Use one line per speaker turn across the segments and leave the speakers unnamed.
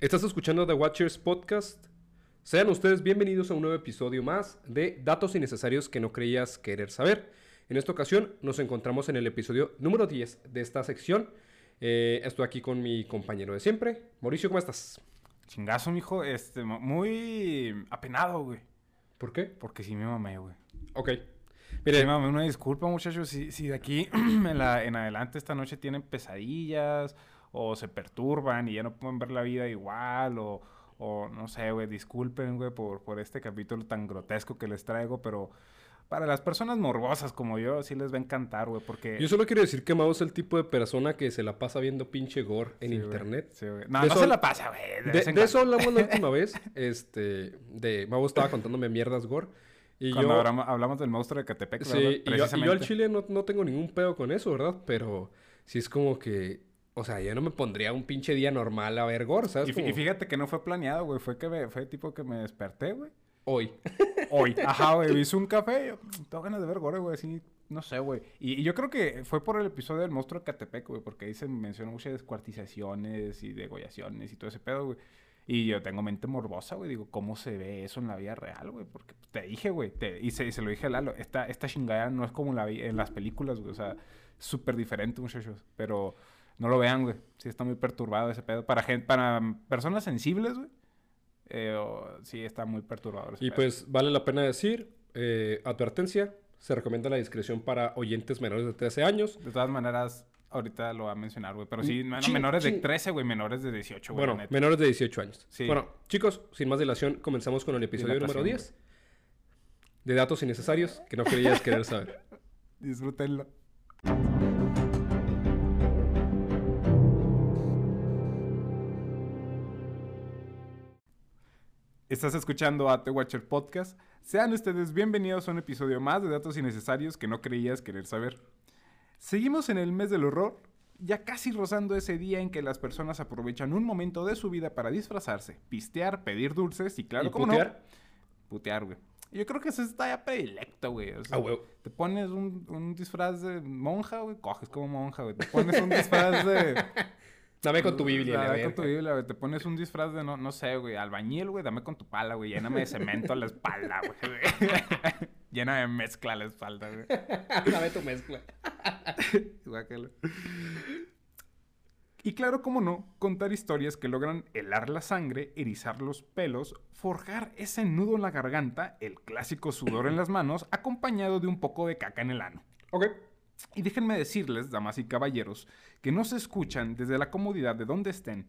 Estás escuchando The Watchers Podcast. Sean ustedes bienvenidos a un nuevo episodio más de Datos Innecesarios que no creías querer saber. En esta ocasión nos encontramos en el episodio número 10 de esta sección. Eh, estoy aquí con mi compañero de siempre. Mauricio, ¿cómo estás?
Chingazo, mijo. Este, mu- muy apenado, güey.
¿Por qué?
Porque sí me mamé, güey.
Ok.
Sí
Mire,
me mamé. Una disculpa, muchachos. Si, si de aquí en, la- en adelante esta noche tienen pesadillas o se perturban y ya no pueden ver la vida igual o, o no sé, güey. Disculpen, güey, por, por este capítulo tan grotesco que les traigo, pero... Para las personas morbosas como yo, sí les va a encantar, güey, porque...
yo solo quiero decir que Mau es el tipo de persona que se la pasa viendo pinche gore en
Sí,
internet.
Sí, güey. No,
De
no
eso-
se la pasa, güey.
De, eso hablamos la última vez. Este, de Mau estaba contándome mierdas gore. Y
Cuando
yo,
hablamos, hablamos del monstruo de Catepec.
Sí, y yo, y yo al chile no, no tengo ningún pedo con eso, ¿verdad? Pero sí es como que... O sea, yo no me pondría un pinche día normal a ver gore, ¿sabes?
Y, fíjate que no fue planeado, güey. Fue que me, fue tipo que me desperté, güey.
hoy.
Hoy. Ajá, güey. Hice un café y yo, "Mm, tengo ganas de ver gore, güey. Así, no sé, güey. Y, y yo creo que fue por el episodio del monstruo de Catepec, güey. Porque ahí se mencionó muchas descuartizaciones y degollaciones y todo ese pedo, güey. Y yo tengo mente morbosa, güey. Digo, ¿cómo se ve eso en la vida real, güey? Porque te dije, güey. te- Y se, y se lo dije a Lalo. Esta, esta chingada no es como la en las películas, güey. O sea, súper diferente, muchachos. Pero no lo vean, güey. Sí está muy perturbado ese pedo. Para, gen- para personas sensibles, güey. eh, o- sí está muy perturbador ese
Y
pedo.
pues vale la pena decir, eh, advertencia, se recomienda la discreción para oyentes menores de 13 años.
De todas maneras, ahorita lo va a mencionar, güey. Pero sí,
Mm,
menores de
ching.
13, güey. Menores de 18, güey.
Bueno, menores de 18 años.
Sí.
Bueno, chicos, sin más dilación, comenzamos con el episodio número
Dilatación,
10 de datos innecesarios que no creías querer saber.
Disfrútenlo. Estás escuchando a The Watcher Podcast. Sean ustedes bienvenidos a un episodio más de datos innecesarios que no creías querer saber. Seguimos en el mes del horror, ya casi rozando ese día en que las personas aprovechan un momento de su vida para disfrazarse, pistear, pedir dulces y claro,
¿Y
¿cómo
putear?
no? Putear, güey. Yo creo que eso está ya predilecto, güey. O sea,
Ah, huevo.
te pones un, un disfraz de monja, güey. Coges como monja, güey. Te pones un disfraz de...
Dame con tu Biblia, la
Dame con tu. Biblia, güey. Te pones un disfraz de, no, no sé, güey. Albañil, güey. Dame con tu pala, güey. Lléname de cemento la espalda, güey. Llena de mezcla la espalda, güey.
Dame tu mezcla.
Y claro, como no, contar historias que logran helar la sangre, erizar los pelos, forjar ese nudo en la garganta, el clásico sudor en las manos, acompañado de un poco de caca en el ano.
Ok.
Y déjenme decirles, damas y caballeros, que no se escuchan desde la comodidad de donde estén.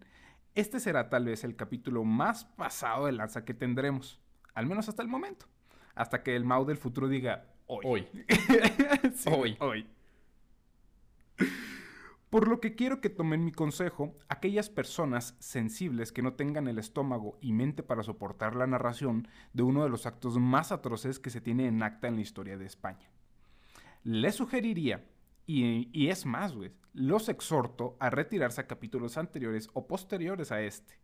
Este será tal vez el capítulo más pasado de lanza que tendremos, al menos hasta el momento. Hasta que el Mau del futuro diga hoy.
Hoy.
Sí,
Hoy.
Hoy. Por lo que quiero que tomen mi consejo aquellas personas sensibles que no tengan el estómago y mente para soportar la narración de uno de los actos más atroces que se tiene en acta en la historia de España. Les sugeriría, y, y es más, güey, los exhorto a retirarse a capítulos anteriores o posteriores a este,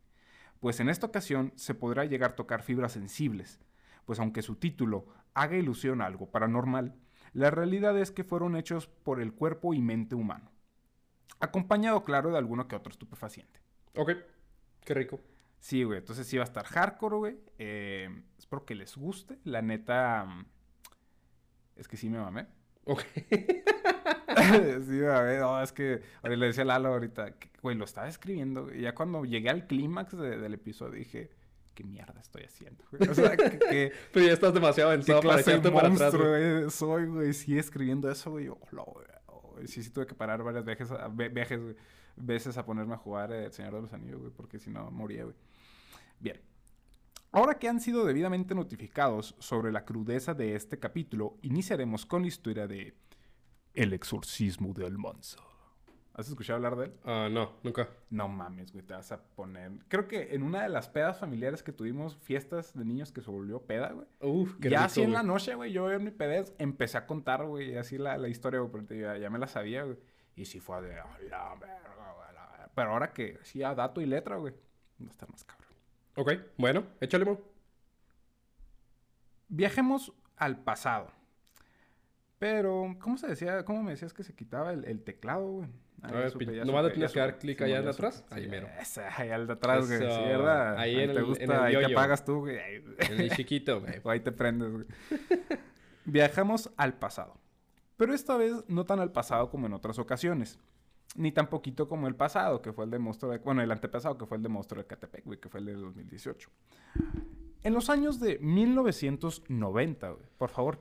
pues en esta ocasión se podrá llegar a tocar fibras sensibles, pues aunque su título haga ilusión a algo paranormal, la realidad es que fueron hechos por el cuerpo y mente humano, acompañado claro de alguno que otro estupefaciente.
Ok. Qué rico.
Sí, güey, entonces sí va a estar hardcore, güey. Eh, espero que les guste. La neta. Es que sí me mamé.
Ok.
sí, me mamé. No, es que. le decía a Lalo ahorita, güey, lo estaba escribiendo. Y ya cuando llegué al clímax de- del episodio dije, ¿qué mierda estoy haciendo? güey? O sea, que. que
Pero ya estás demasiado
¿Qué
avanzado para echarte para atrás. güey.
soy, güey? Sí, escribiendo eso, güey. yo, "Hola, güey". Oh, Sí, sí tuve que parar varias veces, a- veces a ponerme a jugar eh, El Señor de los Anillos, güey, porque si no moría, güey. Bien. Ahora que han sido debidamente notificados sobre la crudeza de este capítulo, iniciaremos con la historia de El exorcismo de Almanza. ¿Has escuchado hablar de él?
Ah, no, nunca.
No mames, güey, te vas a poner... Creo que en una de las pedas familiares que tuvimos, fiestas de niños que se volvió peda, güey.
Uf, qué
ya
rico,
así en la noche, güey, yo en mi pedez empecé a contar, güey, así la, la historia, güey, porque ya, ya me la sabía, güey. Y sí fue de, "A la verga, güey, la verga". Pero ahora que sí a dato y letra, güey, a estar más cabrón.
Ok, bueno, échale, mo.
Viajemos al pasado. Pero, ¿cómo se decía? ¿Cómo me decías que se quitaba el, el teclado, güey?
A ver, nomás le tienes que dar clic allá de atrás. Ahí mero.
ahí al de atrás, güey. Sí, ¿verdad?
Ahí, en
te
el,
gusta,
en el
ahí te
yoyo.
apagas tú, güey.
En el chiquito, güey.
Ahí te prendes, güey. Viajamos al pasado. Pero esta vez no tan al pasado como en otras ocasiones. Ni tan poquito como el pasado, que fue el de monstruo de... Bueno, el antepasado, que fue el de monstruo de Catepec, güey, que fue el de 2018. En los años de 1990, güey. Por favor,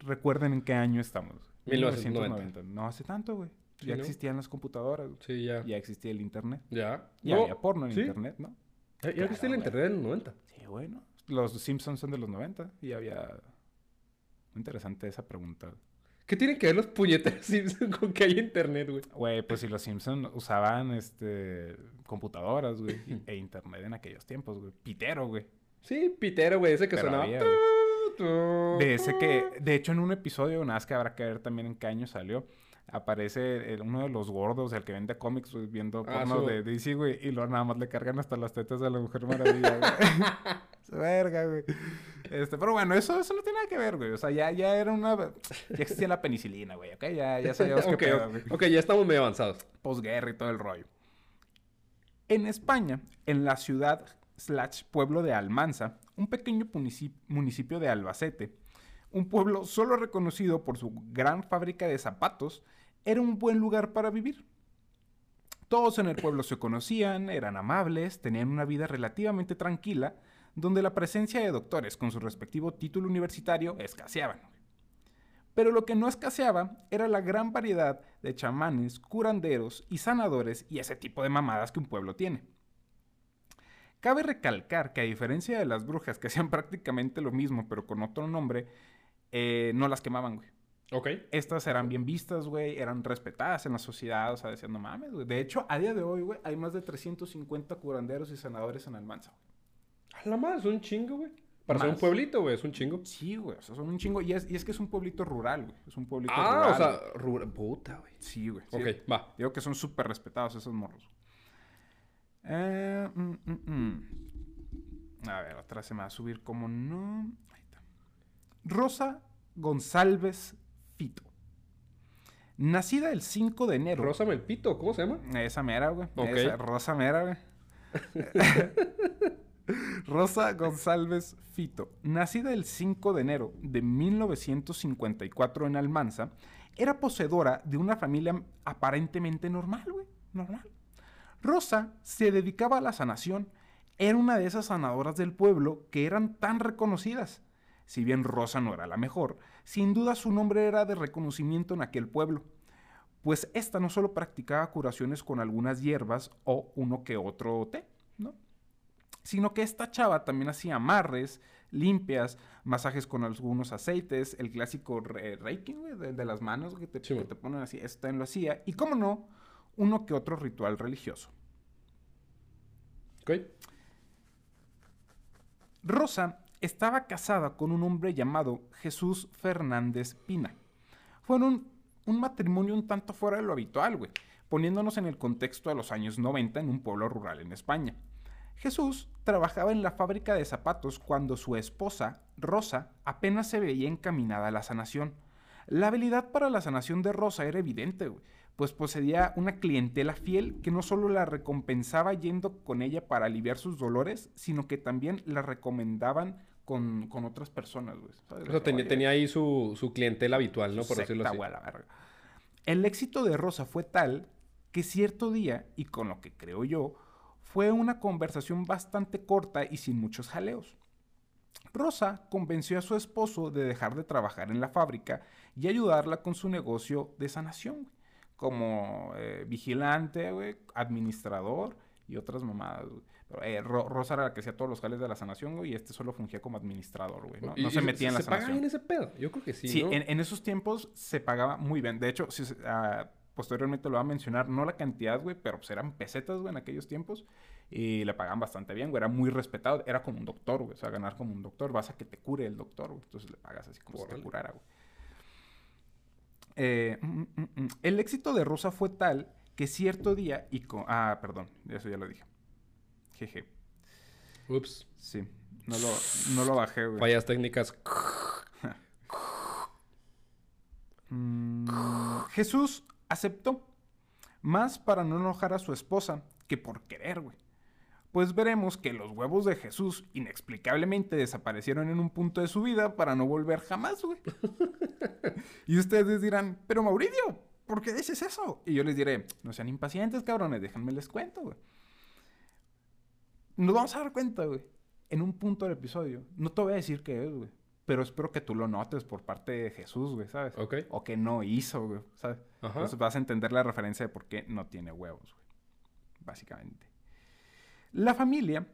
recuerden en qué año estamos.
1990.
No hace tanto, güey.
Sí,
ya
¿no?
existían las computadoras, güey.
Sí, ya.
Ya existía el internet.
Ya.
Ya
No,
había porno en
sí.
internet, ¿no?
Ya, ya existe el
Claro,
internet en los 90.
Sí, bueno. Los Simpsons son de los 90 y había... Muy interesante esa pregunta.
¿Qué tienen que ver los puñeteros Simpsons con que hay internet, güey?
Güey, pues si los Simpsons usaban este computadoras, güey, e internet en aquellos tiempos, güey. Pitero, güey.
Sí, pitero, güey. Ese que
Pero
sonaba.
había, De ese que, de hecho, en un episodio, nada más que habrá que ver también en qué año salió, aparece el- uno de los gordos, el que vende cómics, güey, viendo
Ah,
porno
su-
de DC, güey, y luego nada más le cargan hasta las tetas a la Mujer Maravilla, güey. Verga, güey. Este, pero bueno, eso, eso no tiene nada que ver, güey. O sea, ya, ya era una... Ya existía la penicilina, güey, ¿ok? Ya, ya sabíamos qué
ok,
pedo, güey.
ok, ya estamos medio avanzados.
posguerra y todo el rollo. En España, en la ciudad slash pueblo de Almanza, un pequeño munici- municipio de Albacete, un pueblo solo reconocido por su gran fábrica de zapatos, era un buen lugar para vivir. Todos en el pueblo se conocían, eran amables, tenían una vida relativamente tranquila, donde la presencia de doctores con su respectivo título universitario escaseaban. Pero lo que no escaseaba era la gran variedad de chamanes, curanderos y sanadores y ese tipo de mamadas que un pueblo tiene. Cabe recalcar que a diferencia de las brujas que hacían prácticamente lo mismo pero con otro nombre, eh, no las quemaban, güey.
Ok.
Estas eran bien vistas, güey, eran respetadas en la sociedad, o sea, decían, no mames, güey. De hecho, a día de hoy, güey, hay más de 350 curanderos y sanadores en Almanza, güey.
A la madre, es un chingo, güey. Para ser un
Más.
pueblito, güey, es un chingo.
Sí, güey, o sea, son un chingo. Y es, y es que es un pueblito rural, güey. Es un pueblito
Ah,
rural.
o sea, rural. Puta, güey.
Sí, güey. sí.
Ok, va.
Digo que son súper respetados esos morros. Eh, mm, mm, mm. A ver, otra se me va a subir como no. Rosa González Fito. Nacida el 5 de enero.
Rózame el pito, ¿cómo se llama?
Esa mera, güey.
Ok.
Esa Rosa mera, güey. Rosa González Fito, nacida el 5 de enero de 1954 en Almanza, era poseedora de una familia aparentemente normal, güey. Normal. Rosa se dedicaba a la sanación. Era una de esas sanadoras del pueblo que eran tan reconocidas. Si bien Rosa no era la mejor, sin duda su nombre era de reconocimiento en aquel pueblo pues esta no solo practicaba curaciones con algunas hierbas o uno que otro té, ¿no? Sino que esta chava también hacía amarres, limpias, masajes con algunos aceites, el clásico re- reiki, de, de las manos que te,
Sí,
que
man.
te ponen así, esto también lo hacía, y cómo no, uno que otro ritual religioso.
Ok.
Rosa estaba casada con un hombre llamado Jesús Fernández Pina. Fueron un matrimonio un tanto fuera de lo habitual, güey, poniéndonos en el contexto de los años 90 en un pueblo rural en España. Jesús trabajaba en la fábrica de zapatos cuando su esposa, Rosa, apenas se veía encaminada a la sanación. La habilidad para la sanación de Rosa era evidente, pues poseía una clientela fiel que no solo la recompensaba yendo con ella para aliviar sus dolores, sino que también la recomendaban con, con otras personas, güey.
O sea, tenía, ahí su, su clientela habitual, ¿no? Por
secta,
decirlo así.
güey, a la verga. El éxito de Rosa fue tal que cierto día, y con lo que creo yo, fue una conversación bastante corta y sin muchos jaleos. Rosa convenció a su esposo de dejar de trabajar en la fábrica y ayudarla con su negocio de sanación, güey, como eh, vigilante, güey, administrador y otras mamadas. güey. Eh, Ro- Rosa era la que hacía todos los jales de la sanación, güey, y este solo fungía como administrador, güey. No, se metía en la
¿Se
sanación.
bien ese pedo? Yo creo que sí,
Sí,
¿no?
en, en esos tiempos se pagaba muy bien. De hecho, si se- ah, posteriormente lo va a mencionar, no la cantidad, güey, pero pues eran pesetas, güey, en aquellos tiempos. Y le pagaban bastante bien, güey. Era muy respetado. Era como un doctor, güey. O sea, ganar como un doctor. Vas a que te cure el doctor, güey. Entonces le pagas así como si
Órale.
te curara, güey. Eh, mm, mm, mm. El éxito de Rosa fue tal que cierto día y. Ah, perdón. Eso ya lo dije. Jeje.
Ups.
Sí. No lo, no lo bajé, güey.
Fallas técnicas.
Mm, Jesús aceptó, más para no enojar a su esposa que por querer, güey. Pues veremos que los huevos de Jesús inexplicablemente desaparecieron en un punto de su vida para no volver jamás, güey. y ustedes dirán, pero Mauricio, ¿por qué dices eso? Y yo les diré, no sean impacientes, cabrones, déjenme les cuento, güey. Nos vamos a dar cuenta, güey, en un punto del episodio. No te voy a decir qué es, güey. Pero espero que tú lo notes por parte de Jesús, güey, ¿sabes?
Ok.
O que no hizo, güey, ¿sabes?
Ajá.
Entonces vas a entender la referencia de por qué no tiene huevos, güey. Básicamente. La familia...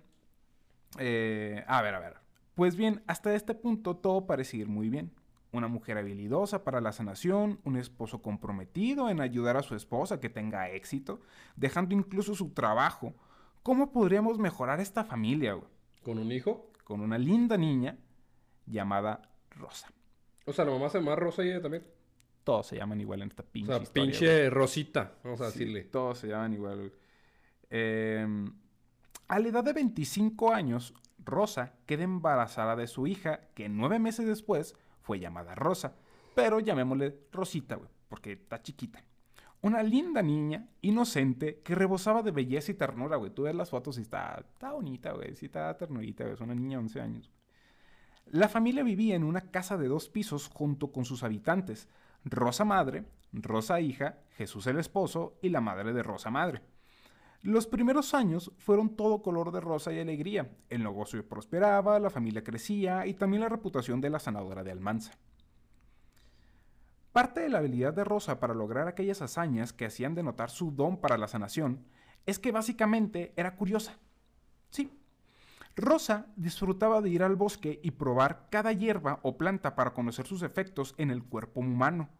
eh, a ver, a ver. Pues bien, hasta este punto todo parece ir muy bien. Una mujer habilidosa para la sanación, un esposo comprometido en ayudar a su esposa que tenga éxito, dejando incluso su trabajo. ¿Cómo podríamos mejorar esta familia, güey?
¿Con un hijo?
Con una linda niña llamada Rosa.
O sea, la mamá se llama Rosa y ella también.
Todos se llaman igual en esta
O
pinche
sea,
historia, güey.
pinche Rosita, vamos a
Sí,
decirle.
Todos se llaman igual. güey. Eh, a la edad de 25 años, Rosa queda embarazada de su hija, que nueve meses después fue llamada Rosa. Pero llamémosle Rosita, güey, porque está chiquita. Una linda niña, inocente, que rebosaba de belleza y ternura, güey. Tú ves las fotos y está, está bonita, güey. Sí, está ternurita, güey. Es una niña de 11 años. La familia vivía en una casa de dos pisos junto con sus habitantes. Rosa madre, Rosa hija, Jesús el esposo y la madre de Rosa madre. Los primeros años fueron todo color de rosa y alegría. El negocio prosperaba, la familia crecía y también la reputación de la sanadora de Almanza. Parte de la habilidad de Rosa para lograr aquellas hazañas que hacían denotar su don para la sanación es que básicamente era curiosa. Sí, Rosa disfrutaba de ir al bosque y probar cada hierba o planta para conocer sus efectos en el cuerpo humano.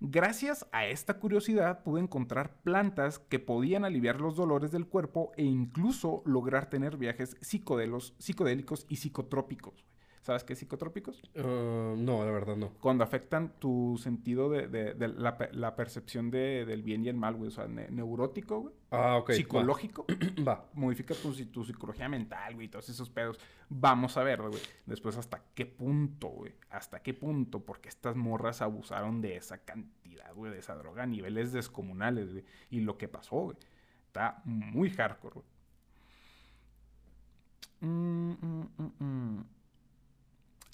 Gracias a esta curiosidad pude encontrar plantas que podían aliviar los dolores del cuerpo e incluso lograr tener viajes psicodélicos y psicotrópicos. ¿Sabes qué es psicotrópicos?
Ah, no, la verdad no.
Cuando afectan tu sentido de, de- de la, la percepción de- del bien y el mal, güey. O sea, ne- neurótico, güey.
Ah, ok.
Psicológico.
Va.
modifica tu, tu psicología mental, güey, todos esos pedos. Vamos a ver, güey. Después, ¿hasta qué punto, güey? ¿Hasta qué punto? Porque estas morras abusaron de esa cantidad, güey, de esa droga a niveles descomunales, güey. Y lo que pasó, güey. Está muy hardcore, güey. Mm, mm, mm, mm.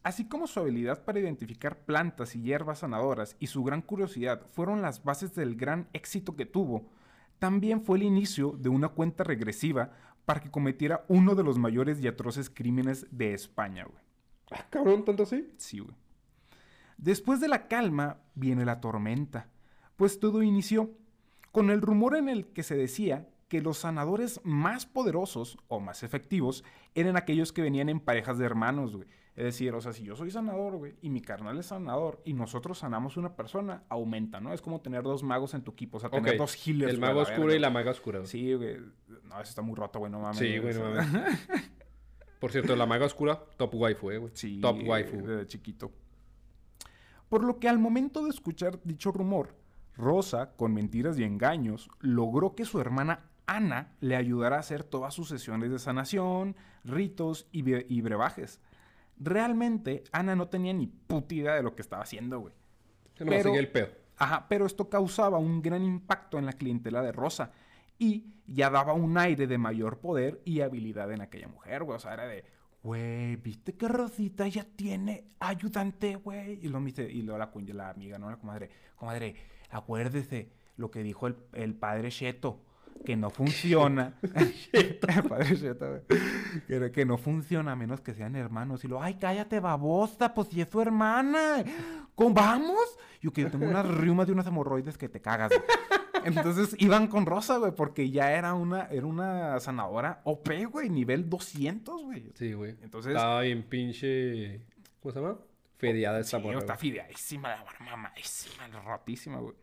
Así como su habilidad para identificar plantas y hierbas sanadoras y su gran curiosidad fueron las bases del gran éxito que tuvo, también fue el inicio de una cuenta regresiva para que cometiera uno de los mayores y atroces crímenes de España, güey.
Ah, cabrón, tanto así.
Sí, güey. Después de la calma viene la tormenta, pues todo inició con el rumor en el que se decía que los sanadores más poderosos o más efectivos eran aquellos que venían en parejas de hermanos, güey. Es decir, o sea, si yo soy sanador, güey, y mi carnal es sanador, y nosotros sanamos una persona, aumenta, ¿no? Es como tener dos magos en tu equipo, o sea, tener dos healers.
El mago oscuro y la maga oscura. güey.
Sí, güey. No, eso está muy roto, güey, no mames.
Sí, güey, no mames. Por cierto, la maga oscura, top waifu, eh, güey.
Sí,
Top waifu.
desde chiquito. Por lo que al momento de escuchar dicho rumor, Rosa, con mentiras y engaños, logró que su hermana Ana le ayudara a hacer todas sus sesiones de sanación, ritos y, y brebajes. Realmente, Ana no tenía ni puta idea de lo que estaba haciendo, güey.
Se me
Pero-
sigue el pedo.
Ajá, pero esto causaba un gran impacto en la clientela de Rosa y ya daba un aire de mayor poder y habilidad en aquella mujer, güey. O sea, era de, güey, ¿viste que Rosita ya tiene ayudante, güey? Y lo viste, y luego la, la amiga, ¿no? La comadre, comadre, acuérdese lo que dijo el, el padre Sheto, que no funciona. padre güey. Que, no funciona a menos que sean hermanos. Y lo, ay, cállate, babosa, pues si es su hermana. ¿Cómo vamos? Yo que yo tengo unas riumas de unas hemorroides que te cagas. güey. Entonces iban con Rosa, güey, porque ya era una, era una sanadora OP, güey, nivel 200, güey.
Sí, güey.
Entonces-
Estaba bien pinche. ¿Cómo se llama? Feriada esta
Sí, está
güey.
fideísima, la mamadísima, rotísima, güey.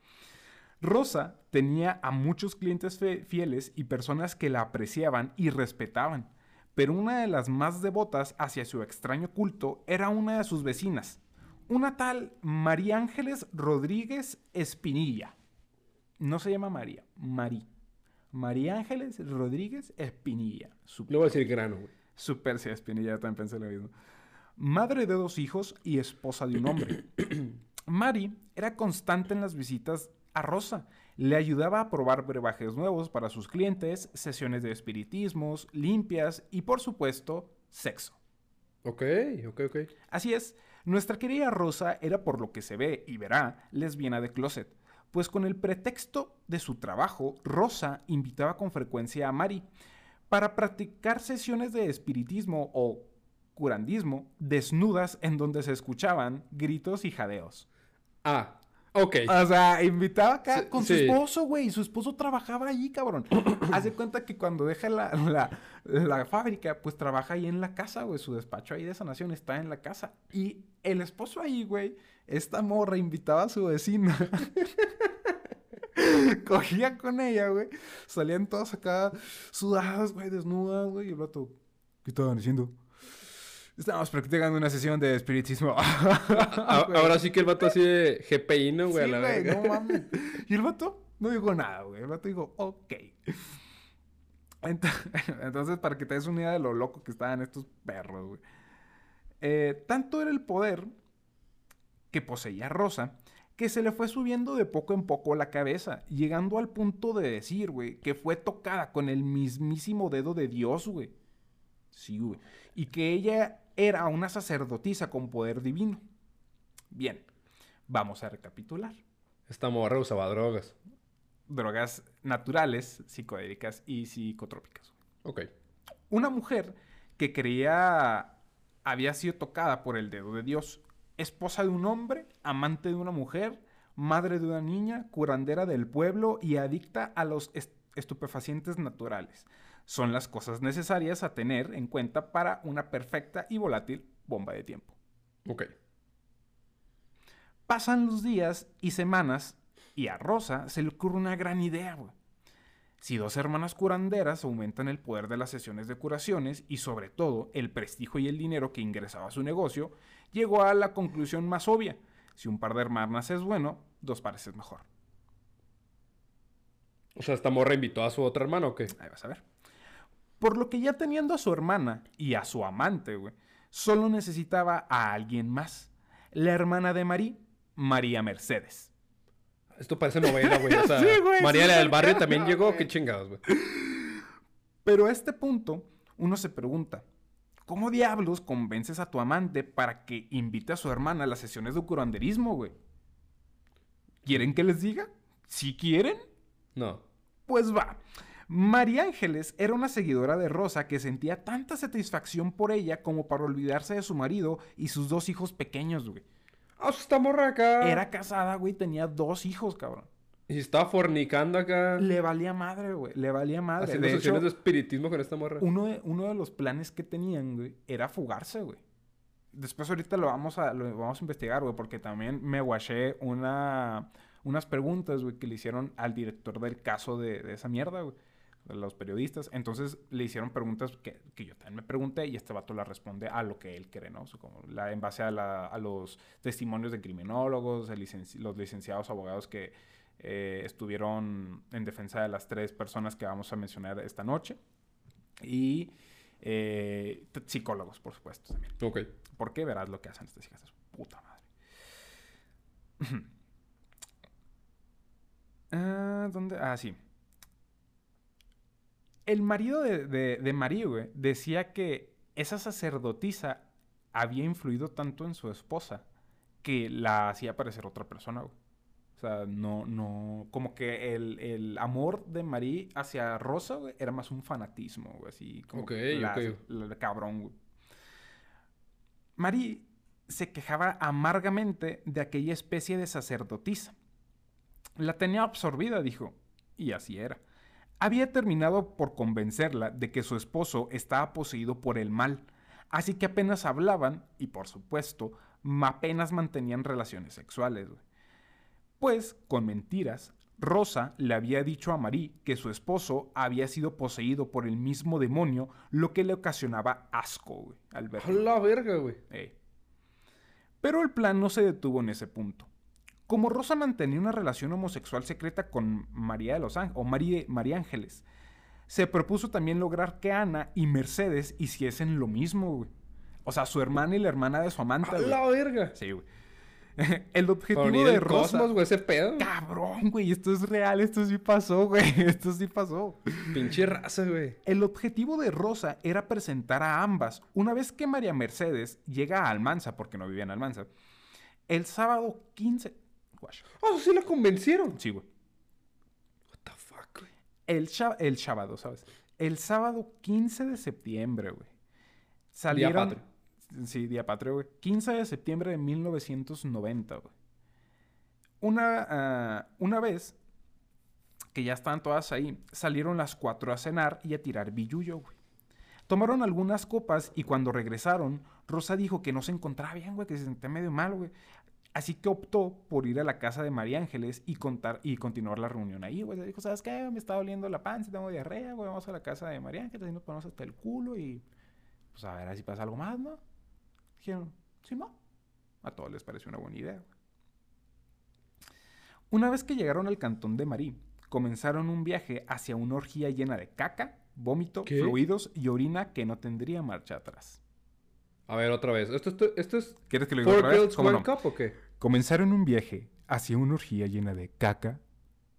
Rosa tenía a muchos clientes fieles y personas que la apreciaban y respetaban, pero una de las más devotas hacia su extraño culto era una de sus vecinas, una tal María Ángeles Rodríguez Espinilla. No se llama María, Marí. María Ángeles Rodríguez Espinilla. Su
Le voy a decir grano, güey.
Super sí, Espinilla, también pensé lo mismo. Madre de dos hijos y esposa de un hombre. Mari era constante en las visitas a Rosa. Le ayudaba a probar brebajes nuevos para sus clientes, sesiones de espiritismos, limpias y, por supuesto, sexo.
Ok, ok, ok.
Así es, nuestra querida Rosa era por lo que se ve y verá lesbiana de closet, pues con el pretexto de su trabajo, Rosa invitaba con frecuencia a Mari para practicar sesiones de espiritismo o curandismo desnudas en donde se escuchaban gritos y jadeos.
Ah, ok.
O sea, invitaba acá
Sí,
con su
sí.
esposo, güey. y Su esposo trabajaba allí, cabrón. Haz de cuenta que cuando deja la, la- la fábrica, pues trabaja ahí en la casa, güey. Su despacho ahí de sanación está en la casa. Y el esposo ahí, güey, esta morra invitaba a su vecina. Cogía con ella, güey. Salían todos acá sudados, güey, desnudas, güey. Y el vato, ¿qué estaban diciendo? Estábamos practicando una sesión de espiritismo.
A- Ahora sí que el vato así de GPI, ¿no, güey? a
Sí,
la
güey,
verga.
no mames. Y el vato no dijo nada, güey. El vato dijo, ok. Ent- Entonces, para que te des una idea de lo loco que estaban estos perros, güey. Eh, tanto era el poder que poseía Rosa que se le fue subiendo de poco en poco la cabeza, llegando al punto de decir, güey, que fue tocada con el mismísimo dedo de Dios, güey. Sí, güey. Y que ella era una sacerdotisa con poder divino. Bien, vamos a recapitular.
Esta morra usaba drogas.
Drogas naturales, psicodélicas y psicotrópicas.
Ok.
Una mujer que creía había sido tocada por el dedo de Dios, esposa de un hombre, amante de una mujer, madre de una niña, curandera del pueblo y adicta a los est- estupefacientes naturales. Son las cosas necesarias a tener en cuenta para una perfecta y volátil bomba de tiempo.
Ok.
Pasan los días y semanas y a Rosa se le ocurre una gran idea, güey. Si dos hermanas curanderas aumentan el poder de las sesiones de curaciones y sobre todo el prestigio y el dinero que ingresaba a su negocio, llegó a la conclusión más obvia. Si un par de hermanas es bueno, dos pares es mejor.
O sea, esta morra invitó a su otra hermana, ¿o qué?
Ahí vas a ver. Por lo que ya teniendo a su hermana y a su amante, güey, solo necesitaba a alguien más. La hermana de Marí, María Mercedes.
Esto parece novela, güey. O sea,
Sí, güey,
María
sí,
la del
sí,
barrio
sí,
también
no,
llegó.
güey.
Qué chingados, güey.
Pero a este punto, uno se pregunta, ¿cómo diablos convences a tu amante para que invite a su hermana a las sesiones de curanderismo, güey? ¿Quieren que les diga? ¿Si quieren?
No.
Pues va. María Ángeles era una seguidora de Rosa que sentía tanta satisfacción por ella como para olvidarse de su marido y sus dos hijos pequeños, güey.
Ah, pues esta morra acá.
Era casada, güey, tenía dos hijos, cabrón.
Y estaba fornicando acá.
Le valía madre, güey, le valía madre.
Haciendo sesiones de espiritismo con esta morra.
uno de, uno de los planes que tenían, güey, era fugarse, güey. Después ahorita lo vamos a, lo vamos a investigar, güey, porque también me guaché una, unas preguntas, güey, que le hicieron al director del caso de, de esa mierda, güey. Los periodistas. Entonces le hicieron preguntas que, que yo también me pregunté y este vato la responde a lo que él cree, ¿no? O sea, como la, en base a, la- a los testimonios de criminólogos, licenci- los licenciados abogados que eh, estuvieron en defensa de las tres personas que vamos a mencionar esta noche. Y eh, psicólogos, por supuesto, también.
Ok.
Porque verás lo que hacen estas hijas puta madre. Ah, ¿Dónde? Ah, sí. El marido de, de, de María, güey, decía que esa sacerdotisa había influido tanto en su esposa que la hacía parecer otra persona, güey. O sea, no, no, como que el, el amor de María hacia Rosa, güey, era más un fanatismo, güey, así como
Ok,
la-
ok.
la- cabrón, güey. Marie se quejaba amargamente de aquella especie de sacerdotisa. La tenía absorbida, dijo, y así era. Había terminado por convencerla de que su esposo estaba poseído por el mal, así que apenas hablaban y, por supuesto, apenas mantenían relaciones sexuales. Pues, con mentiras, Rosa le había dicho a Marie que su esposo había sido poseído por el mismo demonio, lo que le ocasionaba asco güey, al
A
verlo.
la verga, güey.
Ey. Pero el plan no se detuvo en ese punto. Como Rosa mantenía una relación homosexual secreta con María de los Ángeles, o María, María Ángeles, se propuso también lograr que Ana y Mercedes hiciesen lo mismo, güey. O sea, su hermana y la hermana de su amante,
A
güey.
la verga.
Sí, güey. el objetivo de
el
Rosa...
cosmos, güey, ese pedo.
Cabrón, güey, esto es real, esto sí pasó, güey, esto sí pasó.
Pinche raza, güey.
El objetivo de Rosa era presentar a ambas. Una vez que María Mercedes llega a Almanza, porque no vivía en Almanza, el sábado 15... Guash.
Oh, sí la convencieron.
Sí, güey.
What the fuck, güey.
El, sábado, ¿sabes? El sábado 15 de septiembre, güey. Salieron...
patrio.
Sí, día patrio, güey. 15 de septiembre de 1990, güey. Una, ah, una vez que ya estaban todas ahí, salieron las cuatro a cenar y a tirar billullo, güey. Tomaron algunas copas y cuando regresaron, Rosa dijo que no se encontraba bien, güey, que se sentía medio mal, güey. Así que optó por ir a la casa de María Ángeles y contar y continuar la reunión ahí, güey. Dijo, ¿sabes qué? Me está doliendo la panza, tengo diarrea, güey. Vamos a la casa de María Ángeles y nos ponemos hasta el culo y pues a ver si pasa algo más, ¿no? Dijeron, sí, no. A todos les pareció una buena idea. güey. Una vez que llegaron al cantón de Marí, comenzaron un viaje hacia una orgía llena de caca, vómito,
¿Qué?
fluidos y orina que no tendría marcha atrás.
A ver, otra vez. ¿Esto, esto, esto es
¿Quieres que lo diga otra vez?
Cup o qué?
Comenzaron un viaje hacia una orgía llena de caca,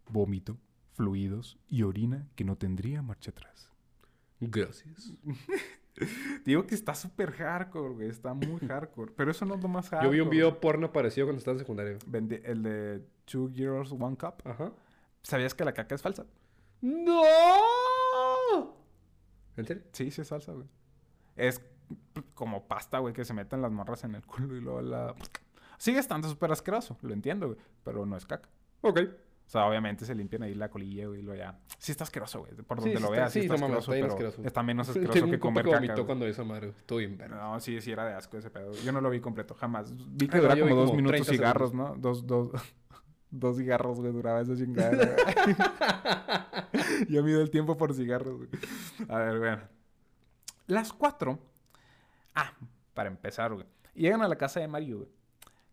vómito, fluidos y orina que no tendría marcha atrás.
Gracias.
Digo que está súper hardcore, güey. Está muy hardcore. Pero eso no es lo más hardcore.
Yo vi un video porno parecido cuando estaba en secundaria.
Vende- El de Two Girls, One Cup.
Ajá.
¿Sabías que la caca es falsa?
¡No! ¿En serio?
Sí, sí es falsa, güey. Es como pasta, güey, que se meten las morras en el culo y luego la... Sigue estando súper asqueroso, lo entiendo, güey. Pero no es caca.
Ok.
O sea, obviamente se limpian ahí la colilla, güey, y luego ya... Sí está asqueroso, güey. Por
Sí,
donde
sí
lo veas, sí,
sí,
está
no
asqueroso,
está bien
pero
asqueroso.
está menos asqueroso que comer
que
caca,
vomitó
güey.
cuando esa madre. Estuvo bien verga.
No, sí, sí era de asco ese pedo. Yo no lo vi completo, jamás. Vi que
Ah, no,
dura
yo vi
como dos
como
minutos
30
cigarros, ¿no? Dos, dos, dos cigarros, güey, duraba esa chingadera. güey. Yo mido el tiempo por cigarros, güey. A ver, bueno. Las cuatro... Ah, para empezar, güey. Llegan a la casa de Mario, güey.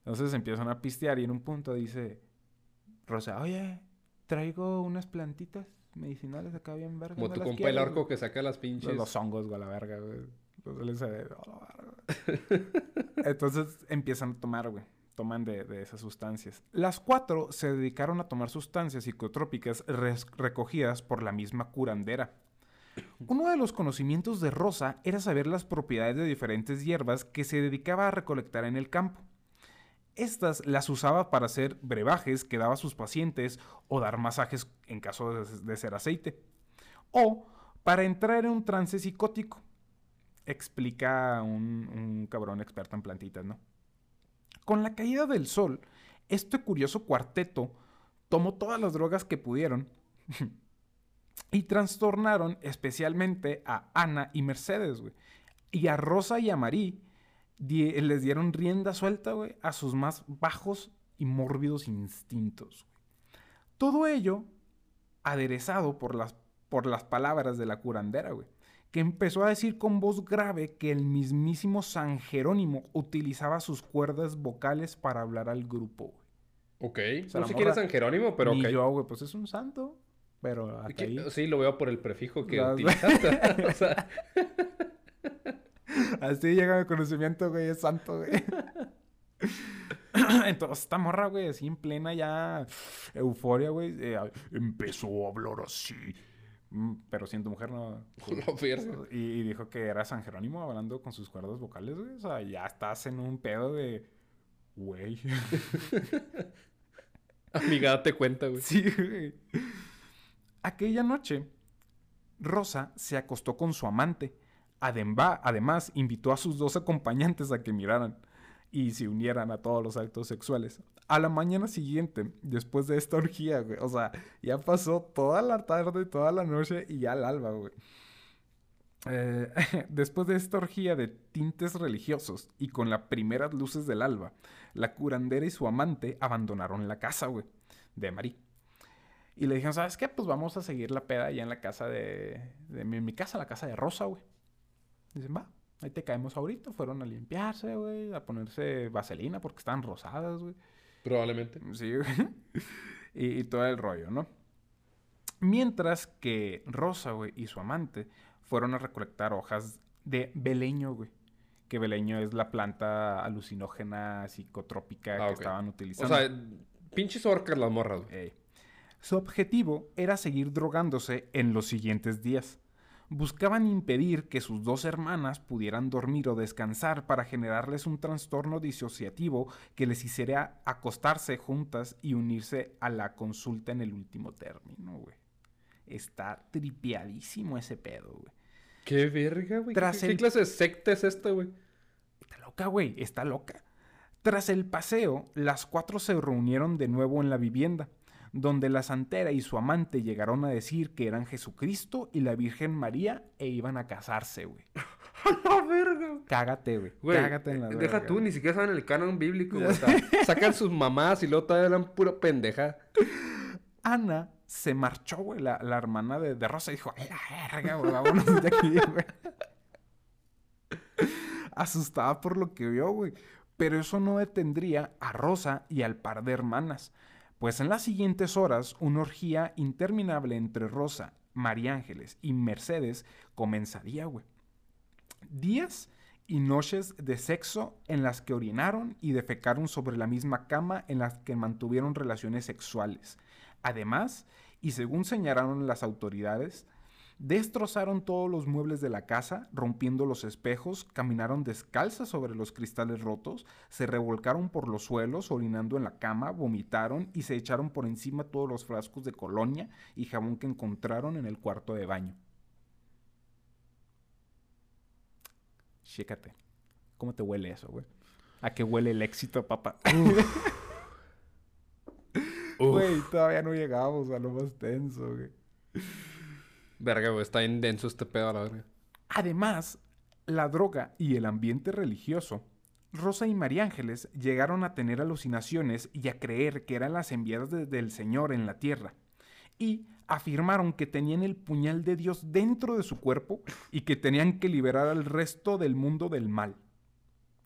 Entonces empiezan a pistear y en un punto dice... Rosa, oye, traigo unas plantitas medicinales acá bien verga.
Como
¿no
tu
las
compa el arco
güey?"
que saca las pinches.
Los hongos, güey, a la verga, güey. Los la verga. Entonces empiezan a tomar, güey. Toman de, de esas sustancias. Las cuatro se dedicaron a tomar sustancias psicotrópicas recogidas por la misma curandera. Uno de los conocimientos de Rosa era saber las propiedades de diferentes hierbas que se dedicaba a recolectar en el campo. Estas las usaba para hacer brebajes que daba a sus pacientes o dar masajes en caso de, ser aceite. O para entrar en un trance psicótico. Explica un, un cabrón experto en plantitas, ¿no? Con la caída del sol, este curioso cuarteto tomó todas las drogas que pudieron y trastornaron especialmente a Ana y Mercedes, güey. Y a Rosa y a Marí les dieron rienda suelta, güey, a sus más bajos y mórbidos instintos. Todo ello aderezado por las, por las palabras de la curandera, güey, que empezó a decir con voz grave que el mismísimo San Jerónimo utilizaba sus cuerdas vocales para hablar al grupo, güey.
Ok.
sea,
no sé quién es San Jerónimo, pero
Ni yo, güey, pues es un santo, pero hasta ahí.
Sí, lo veo por el prefijo que
Las-
utilizaste. o sea,
Así llega mi conocimiento, güey, es santo, güey. Entonces, esta morra, güey, así en plena ya euforia, güey, eh, empezó a hablar así. Mm, Pero siendo mujer, no.
pierdo.
Y, y dijo que era San Jerónimo hablando con sus cuerdas vocales, güey. O sea, ya estás en un pedo de. Güey.
Amiga, date cuenta, güey.
Sí, güey. Aquella noche, Rosa se acostó con su amante. Además, invitó a sus dos acompañantes a que miraran y se unieran a todos los actos sexuales. A la mañana siguiente, después de esta orgía, güey, o sea, ya pasó toda la tarde, toda la noche y ya al alba, güey. Eh, después de esta orgía de tintes religiosos y con las primeras luces del alba, la curandera y su amante abandonaron la casa, güey, de Marí. Y le dijeron, ¿sabes qué? Pues vamos a seguir la peda allá en la casa de... de mi, mi casa, la casa de Rosa, güey. Dicen, va, ahí te caemos ahorita. Fueron a limpiarse, güey, a ponerse vaselina porque estaban rosadas, güey.
Probablemente.
Sí, güey. y, y todo el rollo, ¿no? Mientras que Rosa, güey, y su amante fueron a recolectar hojas de beleño, güey. que beleño es la planta alucinógena psicotrópica
Ah,
que estaban
O
utilizando.
sea, pinches orcas las morras, güey.
Ey. Su objetivo era seguir drogándose en los siguientes días. Buscaban impedir que sus dos hermanas pudieran dormir o descansar para generarles un trastorno disociativo que les hiciera acostarse juntas y unirse a la consulta en el último término, güey. Está tripiadísimo ese pedo, güey.
Qué verga, güey. ¿Qué,
Tras
qué
el-
clase de secta es esta, güey?
Está loca, güey, está loca. Tras el paseo, las cuatro se reunieron de nuevo en la vivienda, donde la santera y su amante llegaron a decir que eran Jesucristo y la Virgen María e iban a casarse, güey.
¡A la verga!
Cágate, güey.
Güey,
Cágate en la
deja
verga,
tú,
güey.
ni siquiera saben el canon bíblico, güey. Sacan sus mamás y luego todavía eran pura pendeja.
Ana se marchó, güey, la, la hermana de, de Rosa, y dijo, ¡ay, la verga, güey! Vámonos de aquí, güey. Asustada por lo que vio, güey. Pero eso no detendría a Rosa y al par de hermanas. Pues en las siguientes horas, una orgía interminable entre Rosa, María Ángeles y Mercedes comenzaría, güey. Días y noches de sexo en las que orinaron y defecaron sobre la misma cama en las que mantuvieron relaciones sexuales. Además, y según señalaron las autoridades, destrozaron todos los muebles de la casa, rompiendo los espejos, caminaron descalzas sobre los cristales rotos, se revolcaron por los suelos, orinando en la cama, vomitaron y se echaron por encima todos los frascos de colonia y jabón que encontraron en el cuarto de baño. Chécate. ¿Cómo te huele eso, güey? ¿A qué huele el éxito, papá? Güey, todavía no llegamos a lo más tenso, güey.
Verga, está bien denso este pedo a la verga.
Además, la droga y el ambiente religioso, Rosa y María Ángeles llegaron a tener alucinaciones y a creer que eran las enviadas de- del Señor en la tierra. Y afirmaron que tenían el puñal de Dios dentro de su cuerpo y que tenían que liberar al resto del mundo del mal.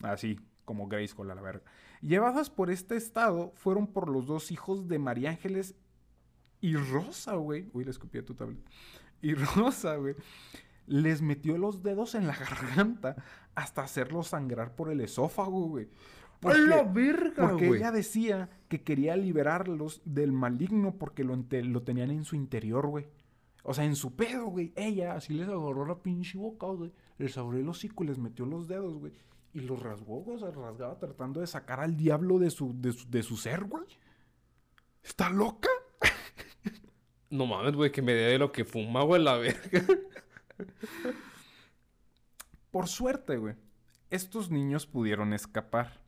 Así, como Grayskull a la verga. Llevadas por este estado fueron por los dos hijos de María Ángeles y Rosa, güey. Uy, le escupí a tu tablet. Y Rosa, güey. Les metió los dedos en la garganta hasta hacerlos sangrar por el esófago, güey.
¡A la
Porque-
verga,
porque ella decía que quería liberarlos del maligno porque lo, lo tenían en su interior, güey. O sea, en su pedo, güey. Ella así les agarró la pinche boca, güey. Les abrió el hocico y les metió los dedos, güey. Y los rasgó, güey. Se rasgaba tratando de sacar al diablo de su, de su, de su ser, güey. ¿Está loca?
No mames, güey, que me dé de lo que fuma, güey, la verga.
Por suerte, güey, estos niños pudieron escapar.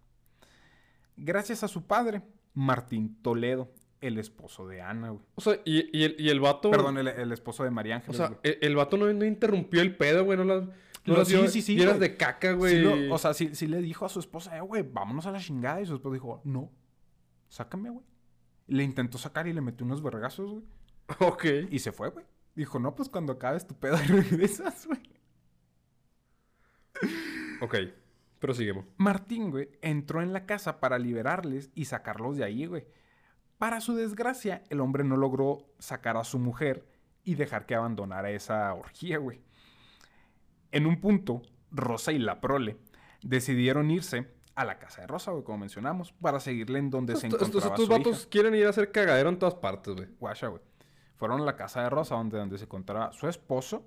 Gracias a su padre, Martín Toledo, el esposo de Ana, güey.
O sea, y, y el, y el vato.
Perdón, el, el esposo de María
O
Ángeles,
sea,
güey.
el, el vato no, no interrumpió el pedo, güey. No las. No las
sí,
dio
sí, sí, güey.
de caca, güey.
Sí lo- o sea, sí, sí le dijo a su esposa, eh, güey, vámonos a la chingada. Y su esposa dijo, no, sácame, güey. Le intentó sacar y le metió unos vergazos, güey.
ok.
Y se fue, güey. Dijo, no, pues cuando acabes tu pedo regresas, güey.
Ok. Proseguimos.
Martín, güey, entró en la casa para liberarles y sacarlos de ahí, güey. Para su desgracia, el hombre no logró sacar a su mujer y dejar que abandonara esa orgía, güey. En un punto, Rosa y la prole decidieron irse a la casa de Rosa, güey, como mencionamos, para seguirle en donde se
Estos,
encontraba
estos
su
vatos
hija.
quieren ir a hacer cagadero en todas partes, güey.
Guacha, güey. Fueron a la casa de Rosa, donde, donde se encontraba su esposo,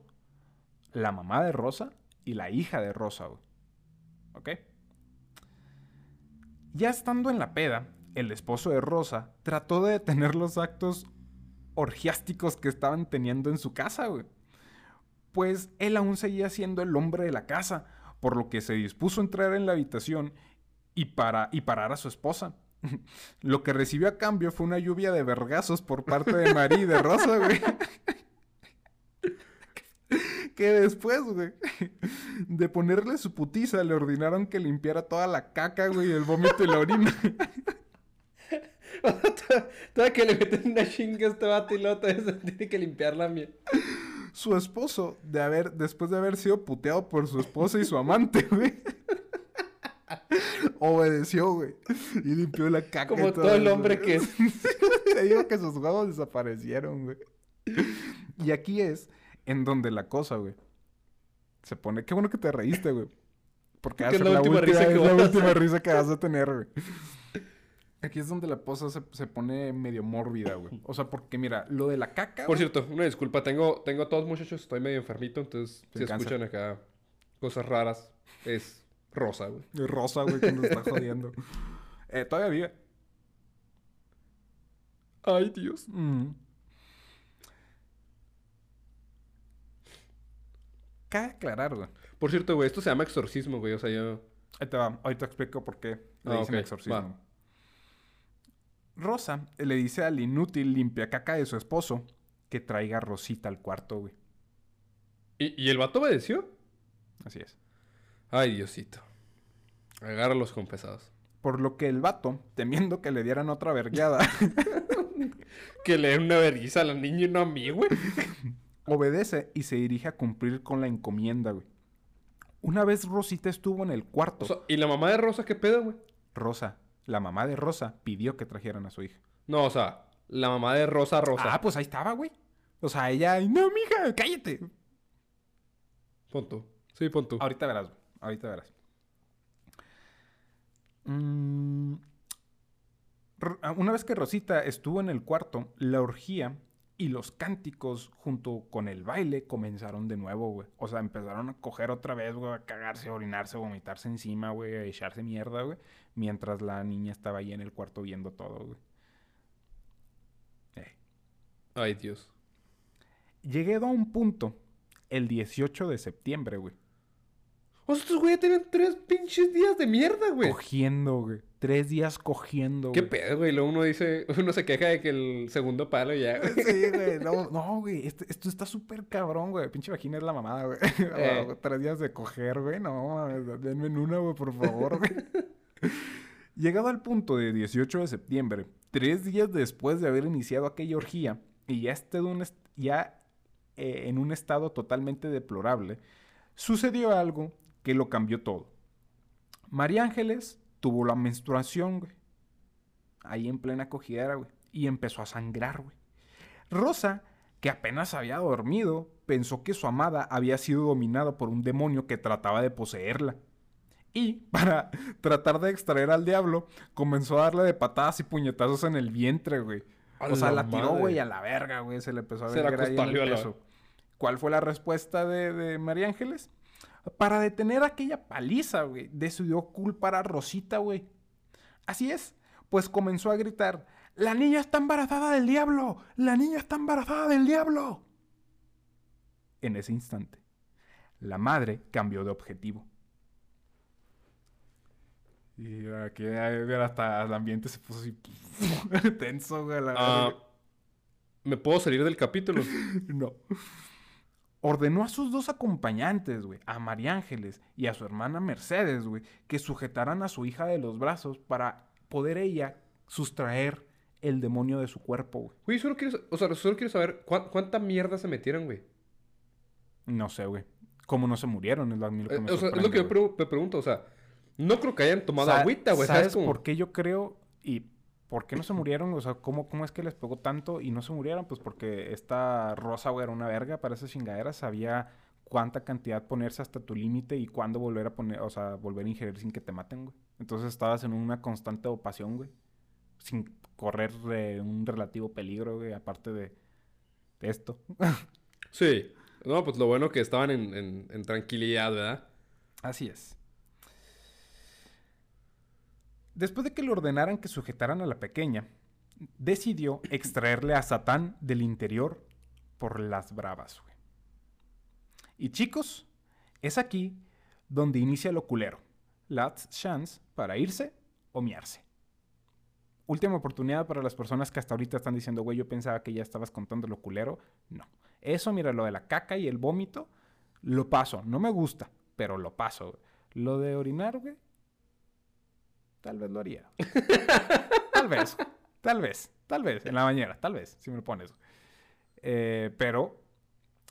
la mamá de Rosa y la hija de Rosa. ¿Ok? Ya estando en la peda, el esposo de Rosa trató de detener los actos orgiásticos que estaban teniendo en su casa, güey. Pues él aún seguía siendo el hombre de la casa, por lo que se dispuso a entrar en la habitación y, para, y parar a su esposa. Lo que recibió a cambio fue una lluvia de vergazos por parte de María y de Rosa, güey. que después, güey, de ponerle su putiza, le ordenaron que limpiara toda la caca, güey, el vómito y la orina.
Toda que le meten una chinga a este vato y luego tiene que limpiar la miel.
Su esposo, de haber, después de haber sido puteado por su esposa y su amante, güey. Obedeció, güey. Y limpió la caca. y
Como todo el hombre que es.
Te digo que sus huevos desaparecieron, güey. Y aquí es en donde la cosa, güey, se pone... Qué bueno que te reíste, güey. Porque a ser la, última, risa que, la última risa que vas a tener, güey. Aquí es donde la posa se, pone medio mórbida, güey. O sea, porque mira, lo de la caca.
Por cierto, una disculpa, tengo, tengo todos muchachos, estoy medio enfermito, entonces si escuchan acá cosas raras, es rosa, güey.
Rosa, güey, que nos está jodiendo. eh, todavía vive. Ay, Dios. Mm. Cabe aclarar, güey.
Por cierto, güey, esto se llama exorcismo, güey. O sea, yo.
Ahí te va. Ahorita explico por qué le ah, dicen exorcismo. Rosa le dice al inútil limpia caca de su esposo que traiga a Rosita al cuarto, güey.
¿Y, ¿Y, el vato obedeció?
Así es.
Ay, Diosito. Agárralos con pesados.
Por lo que el vato, temiendo que le dieran otra vergueada.
que le den una vergüenza a la niña y no a mí, güey.
obedece y se dirige a cumplir con la encomienda, güey. Una vez Rosita estuvo en el cuarto.
¿Y la mamá de Rosa qué pedo, güey?
Rosa, la mamá de Rosa pidió que trajeran a su hija.
No, o sea, la mamá de Rosa Rosa.
Ah, pues ahí estaba, güey. O sea, ella, no, mija, cállate.
Punto. Sí, punto.
Ahorita verás, güey. Ahorita verás. Mm, una vez que Rosita estuvo en el cuarto, la orgía y los cánticos junto con el baile comenzaron de nuevo, güey. O sea, empezaron a coger otra vez, güey, a cagarse, a orinarse, a vomitarse encima, güey, a echarse mierda, güey. Mientras la niña estaba ahí en el cuarto viendo todo, güey.
Eh. Ay, Dios.
Llegué a un punto el 18 de septiembre, güey.
O sea, estos güey tienen tres pinches días de mierda, güey.
Cogiendo, güey. Tres días cogiendo,
güey. ¿Qué pedo, güey? Luego uno dice, uno se queja de que el segundo palo ya.
Sí, güey. No, güey. Este, esto está súper cabrón, güey. Pinche vagina es la mamada, güey. Eh. Tres días de coger, güey. No, denme en una, güey, por favor, güey. Llegado al punto de 18 de septiembre, tres días después de haber iniciado aquella orgía, y ya, este ya eh, en un estado totalmente deplorable, sucedió algo que lo cambió todo. María Ángeles tuvo la menstruación, güey. Ahí en plena cogidera, güey. Y empezó a sangrar, güey. Rosa, que apenas había dormido, pensó que su amada había sido dominada por un demonio que trataba de poseerla. Y, para tratar de extraer al diablo, comenzó a darle de patadas y puñetazos en el vientre, güey. o sea, la tiró, güey, a la verga, güey. Se le empezó a ver ahí en el peso. ¿Cuál fue la respuesta de, de María Ángeles? Para detener aquella paliza, güey, decidió culpar a Rosita, güey. Así es, pues comenzó a gritar, la niña está embarazada del diablo, la niña está embarazada del diablo. En ese instante, la madre cambió de objetivo. Y aquí hasta el ambiente se puso así tenso, güey. Ah,
¿Me puedo salir del capítulo?
no ordenó a sus dos acompañantes, güey, a María Ángeles y a su hermana Mercedes, güey, que sujetaran a su hija de los brazos para poder ella sustraer el demonio de su cuerpo, güey.
Güey, solo quiero, o sea, solo quiero saber cuánta mierda se metieron, güey.
No sé, güey. ¿Cómo no se murieron? Es lo, que,
eh, o sea, es lo que yo me pregunto, o sea, no creo que hayan tomado agüita, güey.
¿Sabes, por qué yo creo? Y ¿Por qué no se murieron? O sea, ¿cómo, ¿cómo es que les pegó tanto y no se murieron? Pues porque esta Rosa, güey, era una verga para esas chingaderas. Sabía cuánta cantidad ponerse hasta tu límite y cuándo volver a poner, o sea, volver a ingerir sin que te maten, güey. Entonces estabas en una constante opación, güey. Sin correr un relativo peligro, güey, aparte de, esto.
sí. No, pues lo bueno que estaban en, en tranquilidad, ¿verdad?
Así es. Después de que le ordenaran que sujetaran a la pequeña, decidió extraerle a Satán del interior por las bravas. Y chicos, es aquí donde inicia lo culero. Last chance para irse o miarse. Última oportunidad para las personas que hasta ahorita están diciendo, güey, yo pensaba que ya estabas contando lo culero. No. Eso, mira, lo de la caca y el vómito, lo paso. No me gusta, pero lo paso. Lo de orinar, güey, Tal vez lo haría. tal vez, tal vez, tal vez, en la bañera, tal vez, si me lo pones. Eh, pero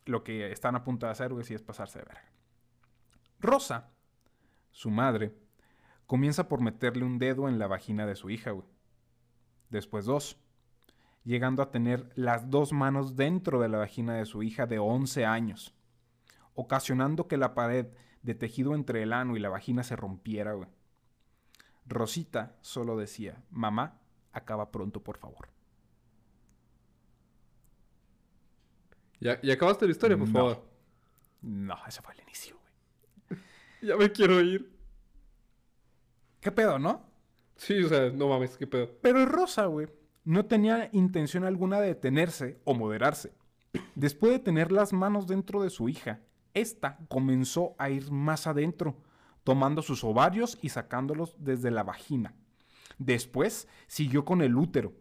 lo que están a punto de hacer, güey, sí es pasarse de verga. Rosa, su madre, comienza por meterle un dedo en la vagina de su hija, güey. Después dos, llegando a tener las dos manos dentro de la vagina de su hija de 11 años, ocasionando que la pared de tejido entre el ano y la vagina se rompiera, güey. Rosita solo decía, mamá, acaba pronto, por favor.
¿Ya, ya acabaste la historia, por
No.
favor?
No, ese fue el inicio, güey.
Ya me quiero ir.
¿Qué pedo, no?
Sí, o sea, no mames, qué pedo.
Pero Rosa, güey, no tenía intención alguna de detenerse o moderarse. Después de tener las manos dentro de su hija, esta comenzó a ir más adentro, tomando sus ovarios y sacándolos desde la vagina. Después siguió con el útero.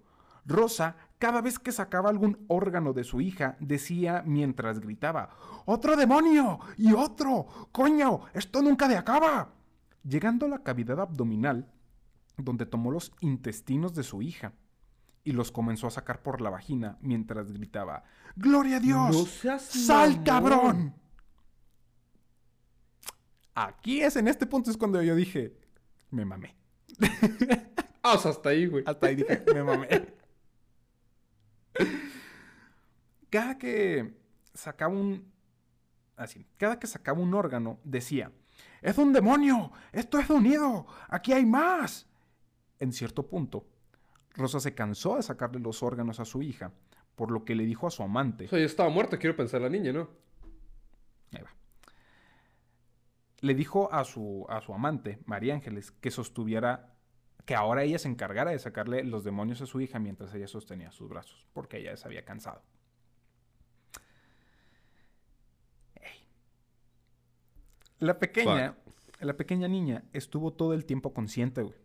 Rosa, cada vez que sacaba algún órgano de su hija, decía mientras gritaba, ¡Otro demonio! ¡Y otro! ¡Coño! ¡Esto nunca de acaba! Llegando a la cavidad abdominal, donde tomó los intestinos de su hija y los comenzó a sacar por la vagina mientras gritaba, ¡Gloria a Dios!
No
¡Sal,
mamón.
cabrón! Aquí es, en este punto es cuando yo dije, me mamé.
Ah, o sea, hasta ahí, güey.
Hasta ahí dije, me mamé. Cada que sacaba un... Así, cada que sacaba un órgano, decía, ¡Es un demonio! ¡Esto es unido! ¡Aquí hay más! En cierto punto, Rosa se cansó de sacarle los órganos a su hija, por lo que le dijo a su amante,
O sea, ya estaba muerta, quiero pensar la niña, ¿no?
Ahí va. Le dijo a su, a su amante, María Ángeles, que sostuviera, que ahora ella se encargara de sacarle los demonios a su hija mientras ella sostenía sus brazos, porque ella se había cansado. La pequeña, la pequeña niña estuvo todo el tiempo consciente, güey,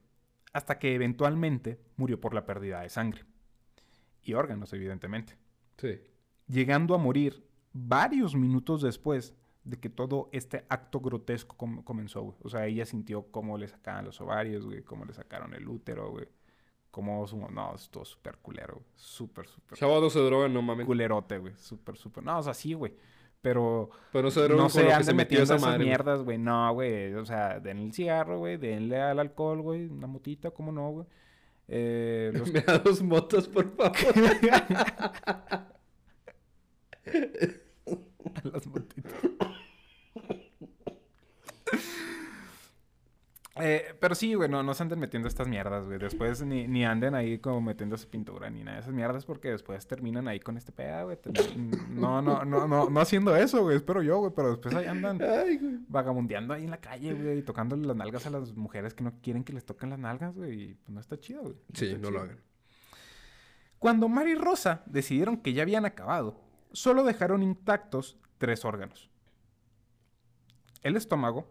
hasta que eventualmente murió por la pérdida de sangre. Y órganos, evidentemente
Sí.
llegando a morir varios minutos después de que todo este acto grotesco com- comenzó, güey. O sea, ella sintió cómo le sacaban los ovarios, güey, cómo le sacaron el útero, güey. Cómo su... No, es súper culero, güey. Súper, súper
Chavos, no se drogan, no mames.
culerote, güey. Súper, súper... No, o sea, sí, güey. Pero
Pero no se drogan
no
con
se
lo que se metió
metiendo
esa
esas
madre.
mierdas, güey. No, güey. O sea, denle el cigarro, güey. Denle al alcohol, güey. Una motita, ¿cómo no, güey? Eh, los
Me da dos motos, por favor.
Las motitas. Eh, pero sí, güey, no, no se anden metiendo estas mierdas, güey. Después ni, ni anden ahí como metiéndose pintura ni nada de esas mierdas porque después terminan ahí con este pedo, güey. No, no, no, no, no haciendo eso, güey. Espero yo, güey. Pero después ahí andan
Ay,
vagabundeando ahí en la calle, güey. Y tocándole las nalgas a las mujeres que no quieren que les toquen las nalgas, güey. Y pues no está chido, güey.
Sí, no lo hagan.
Cuando Mari y Rosa decidieron que ya habían acabado, solo dejaron intactos tres órganos. El estómago,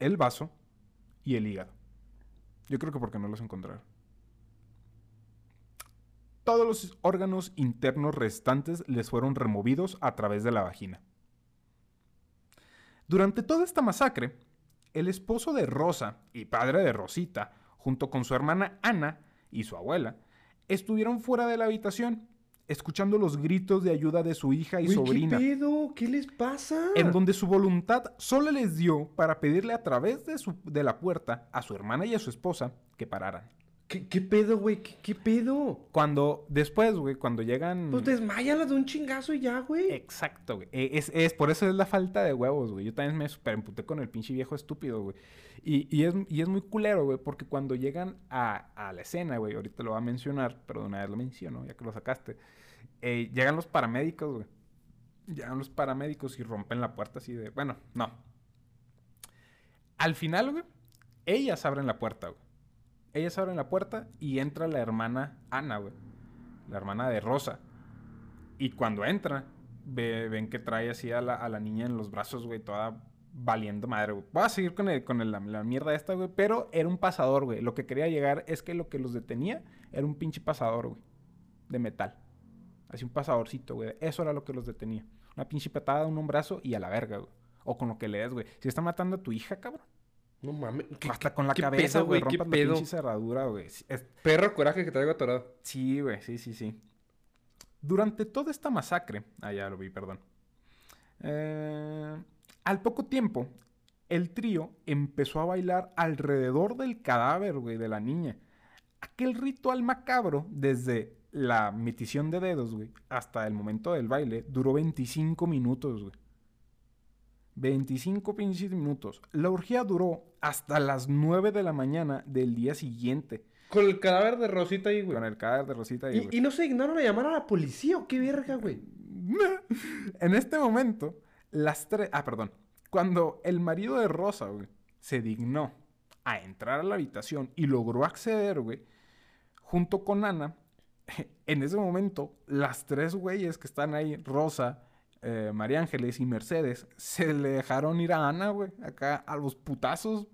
el vaso y el hígado. Yo creo que porque no los encontraron. Todos los órganos internos restantes les fueron removidos a través de la vagina. Durante toda esta masacre, el esposo de Rosa y padre de Rosita, junto con su hermana Ana y su abuela, estuvieron fuera de la habitación, escuchando los gritos de ayuda de su hija y sobrina,
¿Qué pedo? ¿Qué les pasa?
en donde su voluntad solo les dio para pedirle a través de, su- de la puerta a su hermana y a su esposa que pararan.
¿Qué, qué pedo, güey? ¿Qué, qué pedo?
Cuando, después, güey, cuando llegan...
Pues desmáyala de un chingazo y ya, güey.
Exacto, güey. Eh, Es, es, por eso es la falta de huevos, güey. Yo también me super emputé con el pinche viejo estúpido, güey. Y, y, es, y es muy culero, güey, porque cuando llegan a, a la escena, güey, ahorita lo voy a mencionar, pero de una vez lo menciono, ya que lo sacaste. eh, llegan los paramédicos, güey. Llegan los paramédicos y rompen la puerta así de. Bueno, no. Al final, güey, ellas abren la puerta, güey. Ellas abren la puerta y entra la hermana Ana, güey. La hermana de Rosa. Y cuando entra, ve- ven que trae así a la, a la niña en los brazos, güey, toda valiendo madre, güey. Voy a seguir con, el- con el- la, la mierda esta, güey, pero era un pasador, güey. Lo que quería llegar es que lo que los detenía era un pinche pasador, güey, de metal. Así un pasadorcito, güey. Eso era lo que los detenía. Una pinche patada, un brazo y a la verga, güey. O con lo que le des, güey. Si está matando a tu hija, cabrón.
No mames. ¿Qué-
Hasta con la cabeza, güey.
¿Qué pedo?
pinche cerradura, güey. Es-
Perro coraje que traigo atorado.
Sí, güey, sí, sí, sí. Durante toda esta masacre, ah, ya lo vi, perdón. Eh, al poco tiempo, el trío empezó a bailar alrededor del cadáver, güey, de la niña. Aquel ritual macabro, desde la metición de dedos, güey, hasta el momento del baile, duró 25 minutos, güey. 25 pinches minutos. La orgía duró hasta las 9 de la mañana del día siguiente.
Con el cadáver de Rosita ahí, güey.
Con el cadáver de Rosita ahí,
Y,
güey.
y no se dignaron a llamar a la policía o qué verga, güey.
en este momento, las tres... Ah, perdón. Cuando el marido de Rosa, güey, se dignó a entrar a la habitación y logró acceder, güey, junto con Ana, en ese momento, las tres güeyes que están ahí, Rosa, eh, María Ángeles y Mercedes, se le dejaron ir a Ana, güey, acá a los putazos.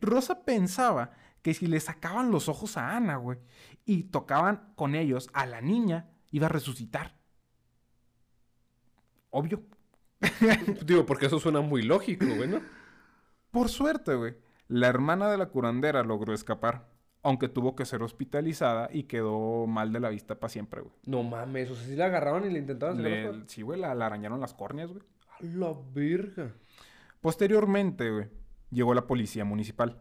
Rosa pensaba que si le sacaban los ojos a Ana, güey, y tocaban con ellos a la niña, iba a resucitar. Obvio.
Digo, porque eso suena muy lógico, güey, ¿no?
Por suerte, güey, la hermana de la curandera logró escapar, aunque tuvo que ser hospitalizada y quedó mal de la vista para siempre, güey.
No mames, o sea, si la agarraron y le intentaban sacar
Le-. Sí, güey, la, la arañaron las córneas, güey.
A la verga.
Posteriormente, güey, llegó la policía municipal.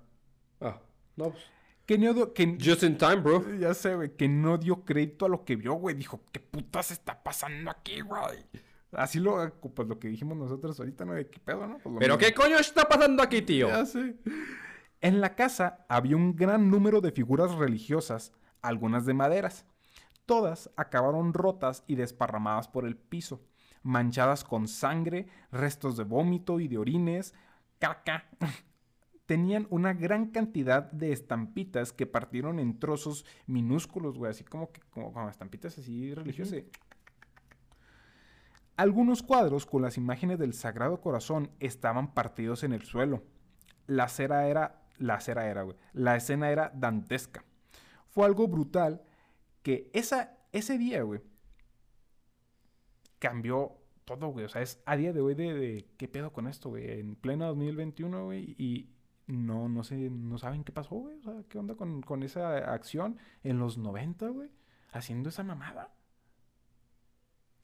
Ah, no, pues.
Que no que,
Just in time, bro.
ya sé, güey, que no dio crédito a lo que vio, güey. Dijo, ¿qué putas está pasando aquí, güey? Así lo, pues lo que dijimos nosotros ahorita, ¿no? De qué pedo, ¿no? Pues
¿Pero
mismo.
qué coño está pasando aquí, tío?
Ya sé. En la casa había un gran número de figuras religiosas, algunas de maderas. Todas acabaron rotas y desparramadas por el piso, manchadas con sangre, restos de vómito y de orines, caca. Tenían una gran cantidad de estampitas que partieron en trozos minúsculos, güey, así como que como, como estampitas así religiosas. Algunos cuadros con las imágenes del Sagrado Corazón estaban partidos en el suelo. La cera era, la cera era, güey. La escena era dantesca. Fue algo brutal que esa, ese día, güey, cambió todo, güey. O sea, es a día de hoy de, de qué pedo con esto, güey. En pleno 2021, güey, y no, no sé, no saben qué pasó, güey. O sea, qué onda con, con esa acción en los 90, güey, haciendo esa mamada.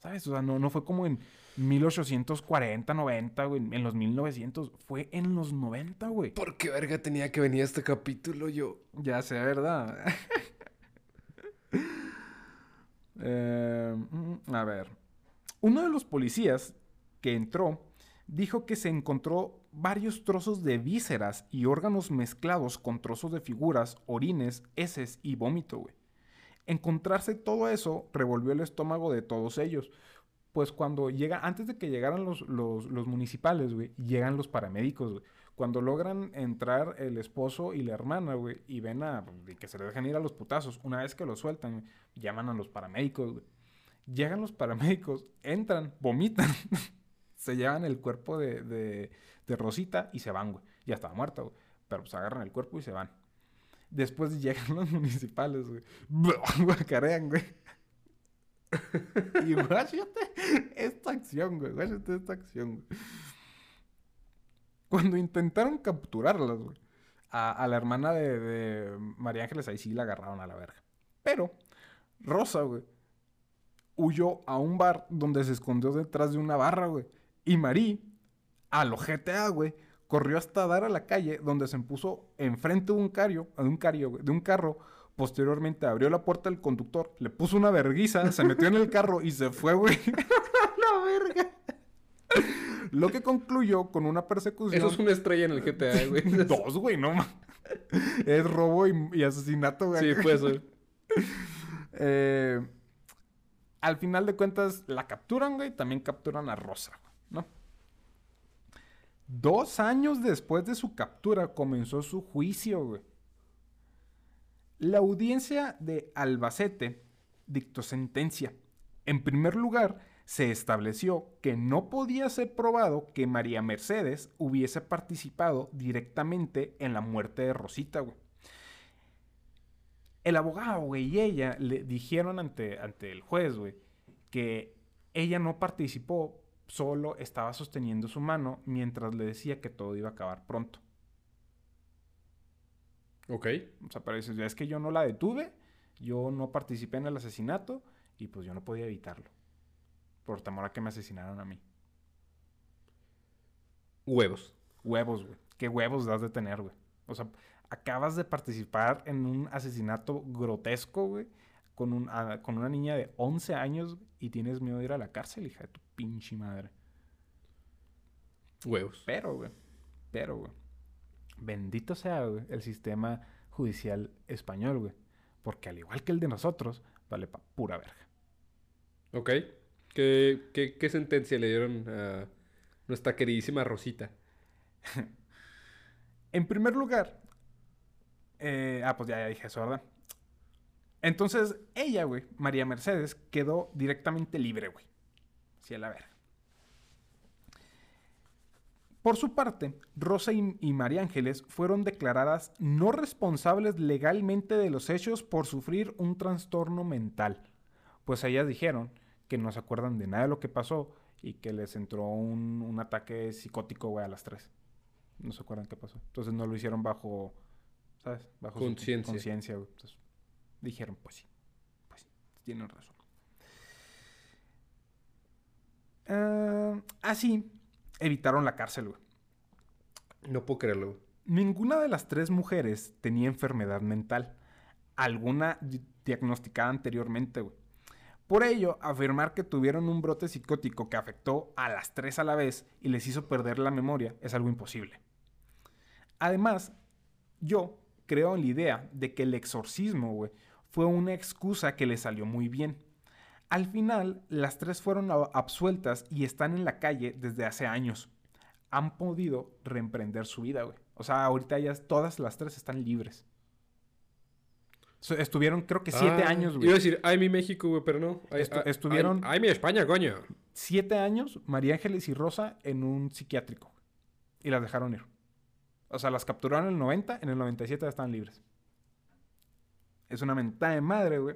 ¿Sabes? O sea, no, no fue como en 1840, 90, güey, en los 1900. Fue en los 90, güey.
¿Por qué verga tenía que venir este capítulo yo?
Ya sé, ¿verdad? Eh, mm, a ver. Uno de los policías que entró dijo que se encontró varios trozos de vísceras y órganos mezclados con trozos de figuras, orines, heces y vómito, güey. Encontrarse todo eso revolvió el estómago de todos ellos. Pues cuando llega, antes de que llegaran los, los, los municipales, güey, llegan los paramédicos, güey. Cuando logran entrar el esposo y la hermana, güey, y ven a y que se le dejan ir a los putazos, una vez que lo sueltan, llaman a los paramédicos, güey. Llegan los paramédicos, entran, vomitan, se llevan el cuerpo de, de, de Rosita y se van, güey. Ya estaba muerta, güey. Pero pues agarran el cuerpo y se van. Después llegan los municipales, güey. Guacarean, güey. y guáchate esta acción, güey. Guáchate esta acción, güey. Cuando intentaron capturarlas, güey. A, la hermana de, de María Ángeles, ahí sí la agarraron a la verga. Pero Rosa, güey, huyó a un bar donde se escondió detrás de una barra, güey. Y Marí, a lo GTA, güey, corrió hasta dar a la calle donde se puso enfrente de un cario, de un cario, de un carro. Posteriormente abrió la puerta del conductor, le puso una verguiza, se metió en el carro y se fue, güey.
¡La verga!
Lo que concluyó con una persecución.
Eso es una estrella en el GTA, güey.
Dos, güey, no ma- Es robo y, y asesinato, güey.
Sí, puede ser.
Eh, al final de cuentas, la capturan, güey. También capturan a Rosa, güey, ¿no? Dos años después de su captura comenzó su juicio, güey. La audiencia de Albacete dictó sentencia. En primer lugar, se estableció que no podía ser probado que María Mercedes hubiese participado directamente en la muerte de Rosita, güey. El abogado, güey, y ella le dijeron ante, ante el juez, güey, que ella no participó, solo estaba sosteniendo su mano mientras le decía que todo iba a acabar pronto.
Ok.
O sea, pero dices, es que yo no la detuve, yo no participé en el asesinato y pues yo no podía evitarlo. Por temor a que me asesinaran a mí.
Huevos.
Huevos, güey. ¿Qué huevos das de tener, güey? O sea, acabas de participar en un asesinato grotesco, güey, con, un, a- con una niña de 11 años y tienes miedo de ir a la cárcel, hija de tu pinche madre.
Huevos.
Pero, güey. Pero, güey. Bendito sea, güey, el sistema judicial español, güey. Porque al igual que el de nosotros, vale pa' pura verga.
Ok. ¿Qué, qué, qué sentencia le dieron a nuestra queridísima Rosita?
En primer lugar, eh, ah, pues ya, ya dije eso, ¿verdad? Entonces, ella, güey, María Mercedes, quedó directamente libre, güey. Sí, a la verga. Por su parte, Rosa y, y María Ángeles fueron declaradas no responsables legalmente de los hechos por sufrir un trastorno mental. Pues ellas dijeron que no se acuerdan de nada de lo que pasó y que les entró un, un ataque psicótico, güey, a las tres. No se acuerdan qué pasó. Entonces no lo hicieron bajo, ¿sabes? Bajo su
Conciencia.
conciencia, güey. Entonces dijeron, pues sí, pues sí, tienen razón. Ah, así evitaron la cárcel, güey.
No puedo creerlo. güey.
Ninguna de las tres mujeres tenía enfermedad mental, alguna di- diagnosticada anteriormente, güey. Por ello, afirmar que tuvieron un brote psicótico que afectó a las tres a la vez y les hizo perder la memoria es algo imposible. Además, yo creo en la idea de que el exorcismo, güey, fue una excusa que les salió muy bien. Al final, las tres fueron absueltas y están en la calle desde hace años. Han podido reemprender su vida, güey. O sea, ahorita ellas, todas las tres están libres. Estuvieron, creo que siete
Ah,
años,
Iba a
güey.
decir, ay, mi México, güey, pero no. Ay,
Estu-
ay,
estuvieron-
Ay, ay, mi España, coño.
Siete años, María Ángeles y Rosa en un psiquiátrico. güey. Y las dejaron ir. O sea, las capturaron en el 90, en el 97 ya estaban libres. Es una mentada de madre, güey.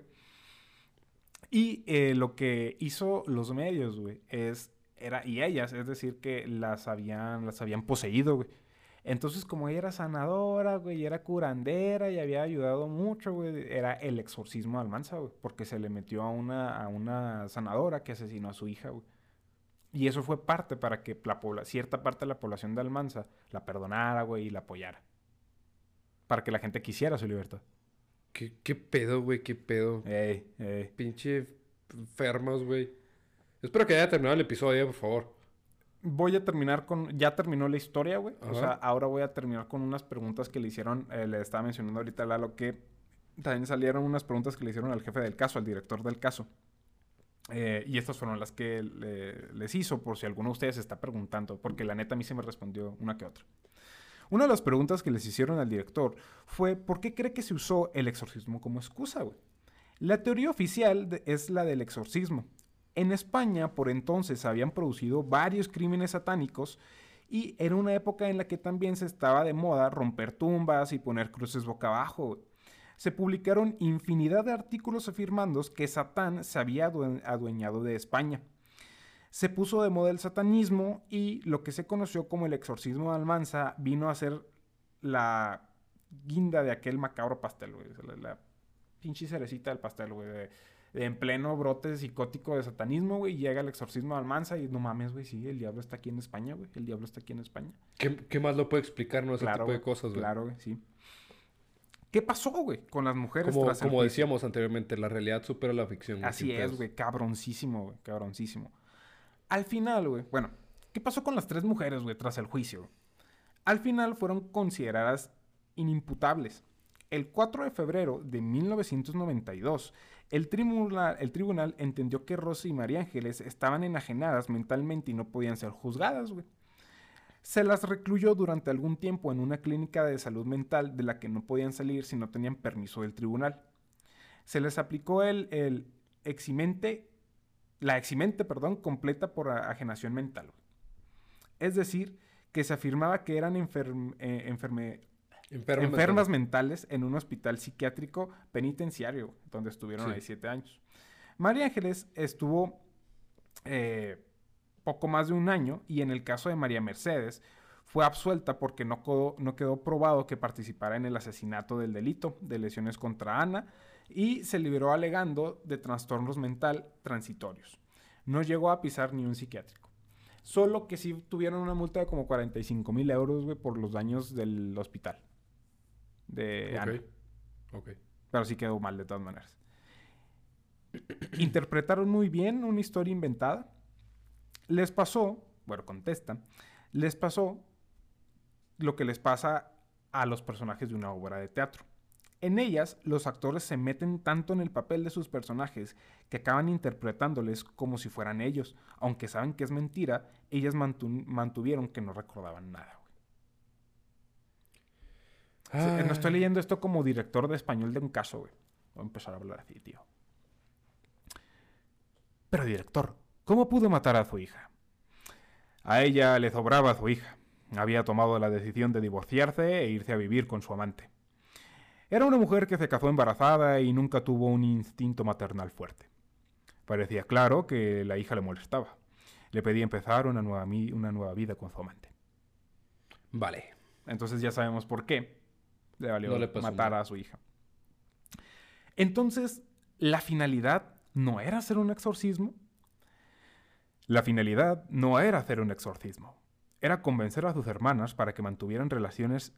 Y eh, lo que hizo los medios, güey, es, era, y ellas, es decir, que las habían, las habían poseído, güey. Entonces, como ella era sanadora, güey, y era curandera y había ayudado mucho, güey, era el exorcismo de Almanza, güey, porque se le metió a una, a una sanadora que asesinó a su hija, güey. Y eso fue parte para que la cierta parte de la población de Almanza la perdonara, güey, y la apoyara. Para que la gente quisiera su libertad.
¿Qué, qué pedo, güey? ¿Qué pedo?
Ey, ey.
Pinche enfermos, güey. Espero que haya terminado el episodio, por favor.
Voy a terminar con... Ya terminó la historia, güey. O sea, ahora voy a terminar con unas preguntas que le hicieron... eh, le estaba mencionando ahorita a Lalo que también salieron unas preguntas que le hicieron al jefe del caso, al director del caso. Eh, y estas fueron las que le- les hizo, por si alguno de ustedes se está preguntando, porque la neta a mí se me respondió una que otra. Una de las preguntas que les hicieron al director fue ¿por qué cree que se usó el exorcismo como excusa? La teoría oficial es la del exorcismo. En España, por entonces, habían producido varios crímenes satánicos y era una época en la que también se estaba de moda romper tumbas y poner cruces boca abajo. Se publicaron infinidad de artículos afirmando que Satán se había adue- adueñado de España. Se puso de moda el satanismo y lo que se conoció como el exorcismo de Almanza vino a ser la guinda de aquel macabro pastel, güey. La, la pinche cerecita del pastel, güey. de- de en pleno brote psicótico de satanismo, güey. Llega el exorcismo de Almanza y no mames, güey. Sí, el diablo está aquí en España, güey. El diablo está aquí en España.
¿Qué, qué más lo puede explicarnos ese tipo de cosas, güey?
Claro, güey, sí. ¿Qué pasó, güey, con las mujeres
Como,
tras
como decíamos anteriormente, la realidad supera la ficción.
Así es, güey, cabroncísimo, güey, cabroncísimo. Al final, güey, bueno, ¿qué pasó con las tres mujeres, güey, tras el juicio? Al final fueron consideradas inimputables. El 4 de febrero de 1992, el tribunal, el tribunal entendió que Rosa y María Ángeles estaban enajenadas mentalmente y no podían ser juzgadas, güey. Se las recluyó durante algún tiempo en una clínica de salud mental de la que no podían salir si no tenían permiso del tribunal. Se les aplicó el, el eximente, la eximente, perdón, completa por ajenación mental. Es decir, que se afirmaba que eran eh, enferme-
Enfermas
enfermas mentales en un hospital psiquiátrico penitenciario, donde estuvieron
Sí.
ahí siete años. María Ángeles estuvo eh, poco más de un año y en el caso de María Mercedes fue absuelta porque no quedó, no quedó probado que participara en el asesinato del delito de lesiones contra Ana y se liberó alegando de trastornos mental transitorios. No llegó a pisar ni un psiquiátrico. Solo que sí tuvieron una multa de como 45 mil euros, güey, por los daños del hospital. De Ana.
Ok.
Pero sí quedó mal de todas maneras. Interpretaron muy bien una historia inventada. Les pasó, bueno, contesta, les pasó lo que les pasa a los personajes de una obra de teatro. En ellas, los actores se meten tanto en el papel de sus personajes que acaban interpretándoles como si fueran ellos. Aunque saben que es mentira, ellas mantuvieron que no recordaban nada. No estoy leyendo esto como director de español de un caso, güey. Voy a empezar a hablar así, tío. Pero director, ¿cómo pudo matar a su hija? A ella le sobraba a su hija. Había tomado la decisión de divorciarse e irse a vivir con su amante. Era una mujer que se casó embarazada y nunca tuvo un instinto maternal fuerte. Parecía claro que la hija le molestaba. Le pedía empezar una nueva, una nueva vida con su amante.
Vale.
Entonces ya sabemos por qué le valió matar a su hija. Entonces, la finalidad no era hacer un exorcismo. La finalidad no era hacer un exorcismo. Era convencer a sus hermanas para que mantuvieran relaciones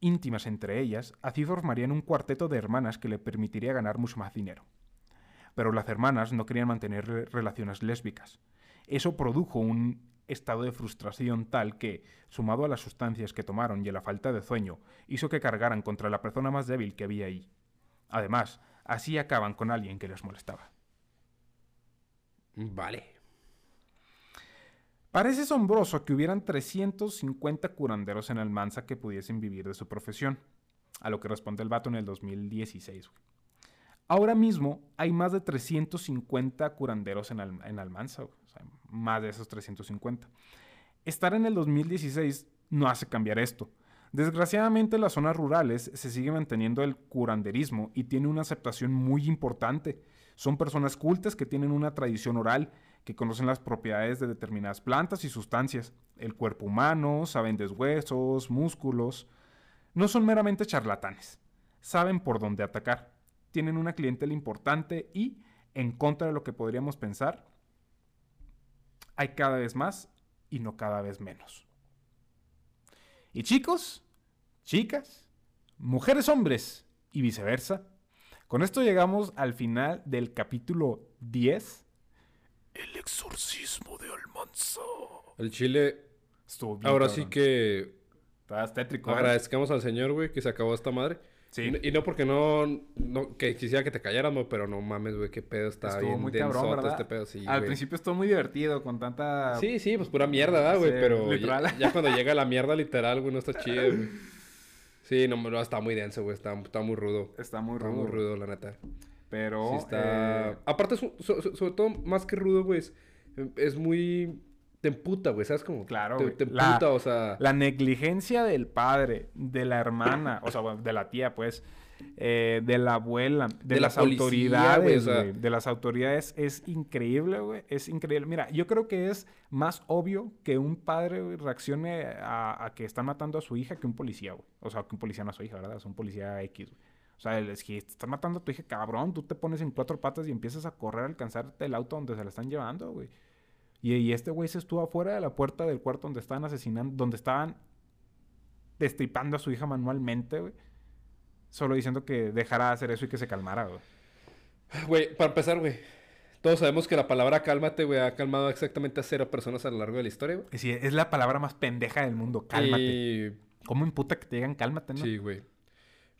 íntimas entre ellas, así formarían un cuarteto de hermanas que le permitiría ganar mucho más dinero. Pero las hermanas no querían mantener relaciones lésbicas. Eso produjo un estado de frustración tal que, sumado a las sustancias que tomaron y a la falta de sueño, hizo que cargaran contra la persona más débil que había ahí. Además, así acaban con alguien que les molestaba.
Vale.
Parece asombroso que hubieran 350 curanderos en Almanza que pudiesen vivir de su profesión, a lo que responde el vato en el 2016. Ahora mismo hay más de 350 curanderos en, Almanza, más de esos 350. Estar en el 2016 no hace cambiar esto. Desgraciadamente en las zonas rurales se sigue manteniendo el curanderismo y tiene una aceptación muy importante. Son personas cultas que tienen una tradición oral que conocen las propiedades de determinadas plantas y sustancias, el cuerpo humano, saben de huesos, músculos. No son meramente charlatanes, saben por dónde atacar, tienen una clientela importante y, en contra de lo que podríamos pensar, hay cada vez más y no cada vez menos. Y chicos, chicas, mujeres, hombres y viceversa, con esto llegamos al final del capítulo 10 el exorcismo de Almanza.
El chile. Estuvo bien, Ahora sí que.
Estás tétrico.
Agradezcamos al Señor, güey, que se acabó esta madre. Sí. Y, no porque no, no, que quisiera que te callaras, pero no mames, güey, qué pedo está estuvo bien muy cabrón, ¿verdad? este pedo, sí,
Al principio estuvo muy divertido con tanta...
Sí, sí, pues pura mierda, ¿verdad, güey? pero ya, cuando llega la mierda literal, güey, no está chido, güey. Sí, no, está muy denso, güey, está, está muy rudo.
Está muy rudo.
Está muy rudo, la neta.
Pero.
está. Eh, Aparte, sobre todo, más que rudo, güey, es, muy. Te emputa, güey, ¿sabes? Como.
Claro,
te, emputa, o sea.
La negligencia del padre, de la hermana, o sea, de la tía, pues. Eh, de la abuela, de, las autoridades, güey. De las autoridades es increíble, güey. Es increíble. Mira, yo creo que es más obvio que un padre reaccione a, a, que están matando a su hija que un policía, güey. O sea, que un policía no a su hija, ¿verdad? Es un policía X, güey. O sea, es que estás matando a tu hija, cabrón. Tú te pones en cuatro patas y empiezas a correr a alcanzarte el auto donde se la están llevando, güey. Y, este güey se estuvo afuera de la puerta del cuarto donde estaban asesinando, donde estaban destripando a su hija manualmente, güey. Solo diciendo que dejara de hacer eso y que se calmara, güey.
Güey, para empezar, güey. Todos sabemos que la palabra cálmate, güey, ha calmado exactamente a cero personas a lo largo de la historia, güey.
Sí, es la palabra más pendeja del mundo, cálmate. Y... ¿Cómo imputa que te digan cálmate, no?
Sí, güey.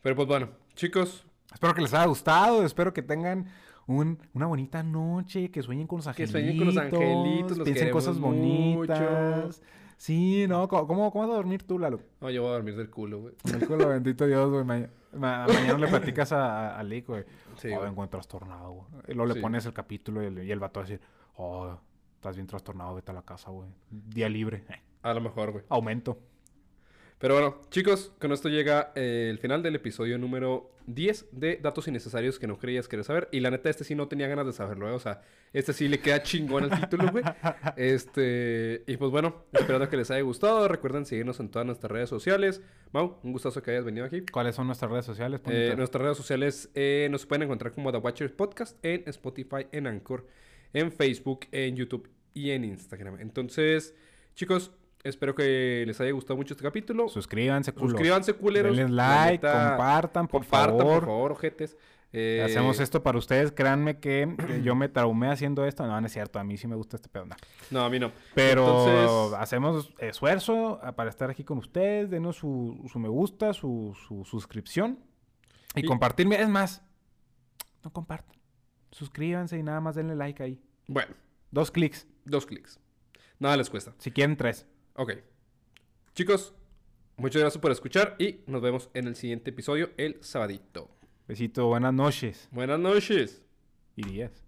Pero pues bueno, chicos.
Espero que les haya gustado, espero que tengan una bonita noche, que sueñen con los angelitos. Que sueñen con los angelitos, los piensen cosas bonitas. Sí, ¿no? ¿Cómo, ¿Cómo, vas a dormir tú, Lalo?
No, yo voy a dormir del culo, güey.
Del culo, bendito Dios, güey. mañana le platicas a, a Lick, güey. Sí, oh, vengo trastornado, güey. Y luego le pones el capítulo y el, y el vato va a decir, oh, estás bien trastornado, vete a la casa, güey. Día libre.
A lo mejor, güey.
Aumento.
Pero bueno, chicos, con esto llega eh, el final del episodio número 10 de datos innecesarios que no creías querer saber. Y la neta, este sí no tenía ganas de saberlo, ¿eh? O sea, este sí le queda chingón el título, güey. Este, y pues bueno, esperando que les haya gustado. Recuerden seguirnos en todas nuestras redes sociales. Mau, un gustazo que hayas venido aquí.
¿Cuáles son nuestras redes sociales?
Eh, nuestras redes sociales nos pueden encontrar como The Watchers Podcast en Spotify, en Anchor, en Facebook, en YouTube y en Instagram. Entonces, chicos, Espero que les haya gustado mucho este capítulo.
Suscríbanse, culos.
Suscríbanse, culeros.
Denles like,
neta,
compartan, por
compartan,
favor.
por favor, ojetes. Eh,
Hacemos esto para ustedes. Créanme que, que yo me traumé haciendo esto. No, no es cierto. A mí sí me gusta este pedo. no.
No, a mí no.
Pero
Entonces-
hacemos esfuerzo ah, para estar aquí con ustedes. Denos su, su me gusta, su, su suscripción. Y,
Y-
compartirme. Es más, no compartan. Suscríbanse y nada más denle like ahí.
Bueno,
Dos clics.
dos clics. Nada les cuesta.
Si quieren, tres.
Ok. Chicos, muchas gracias por escuchar y nos vemos en el siguiente episodio el sabadito.
Besito, buenas noches
Buenas noches.
y días.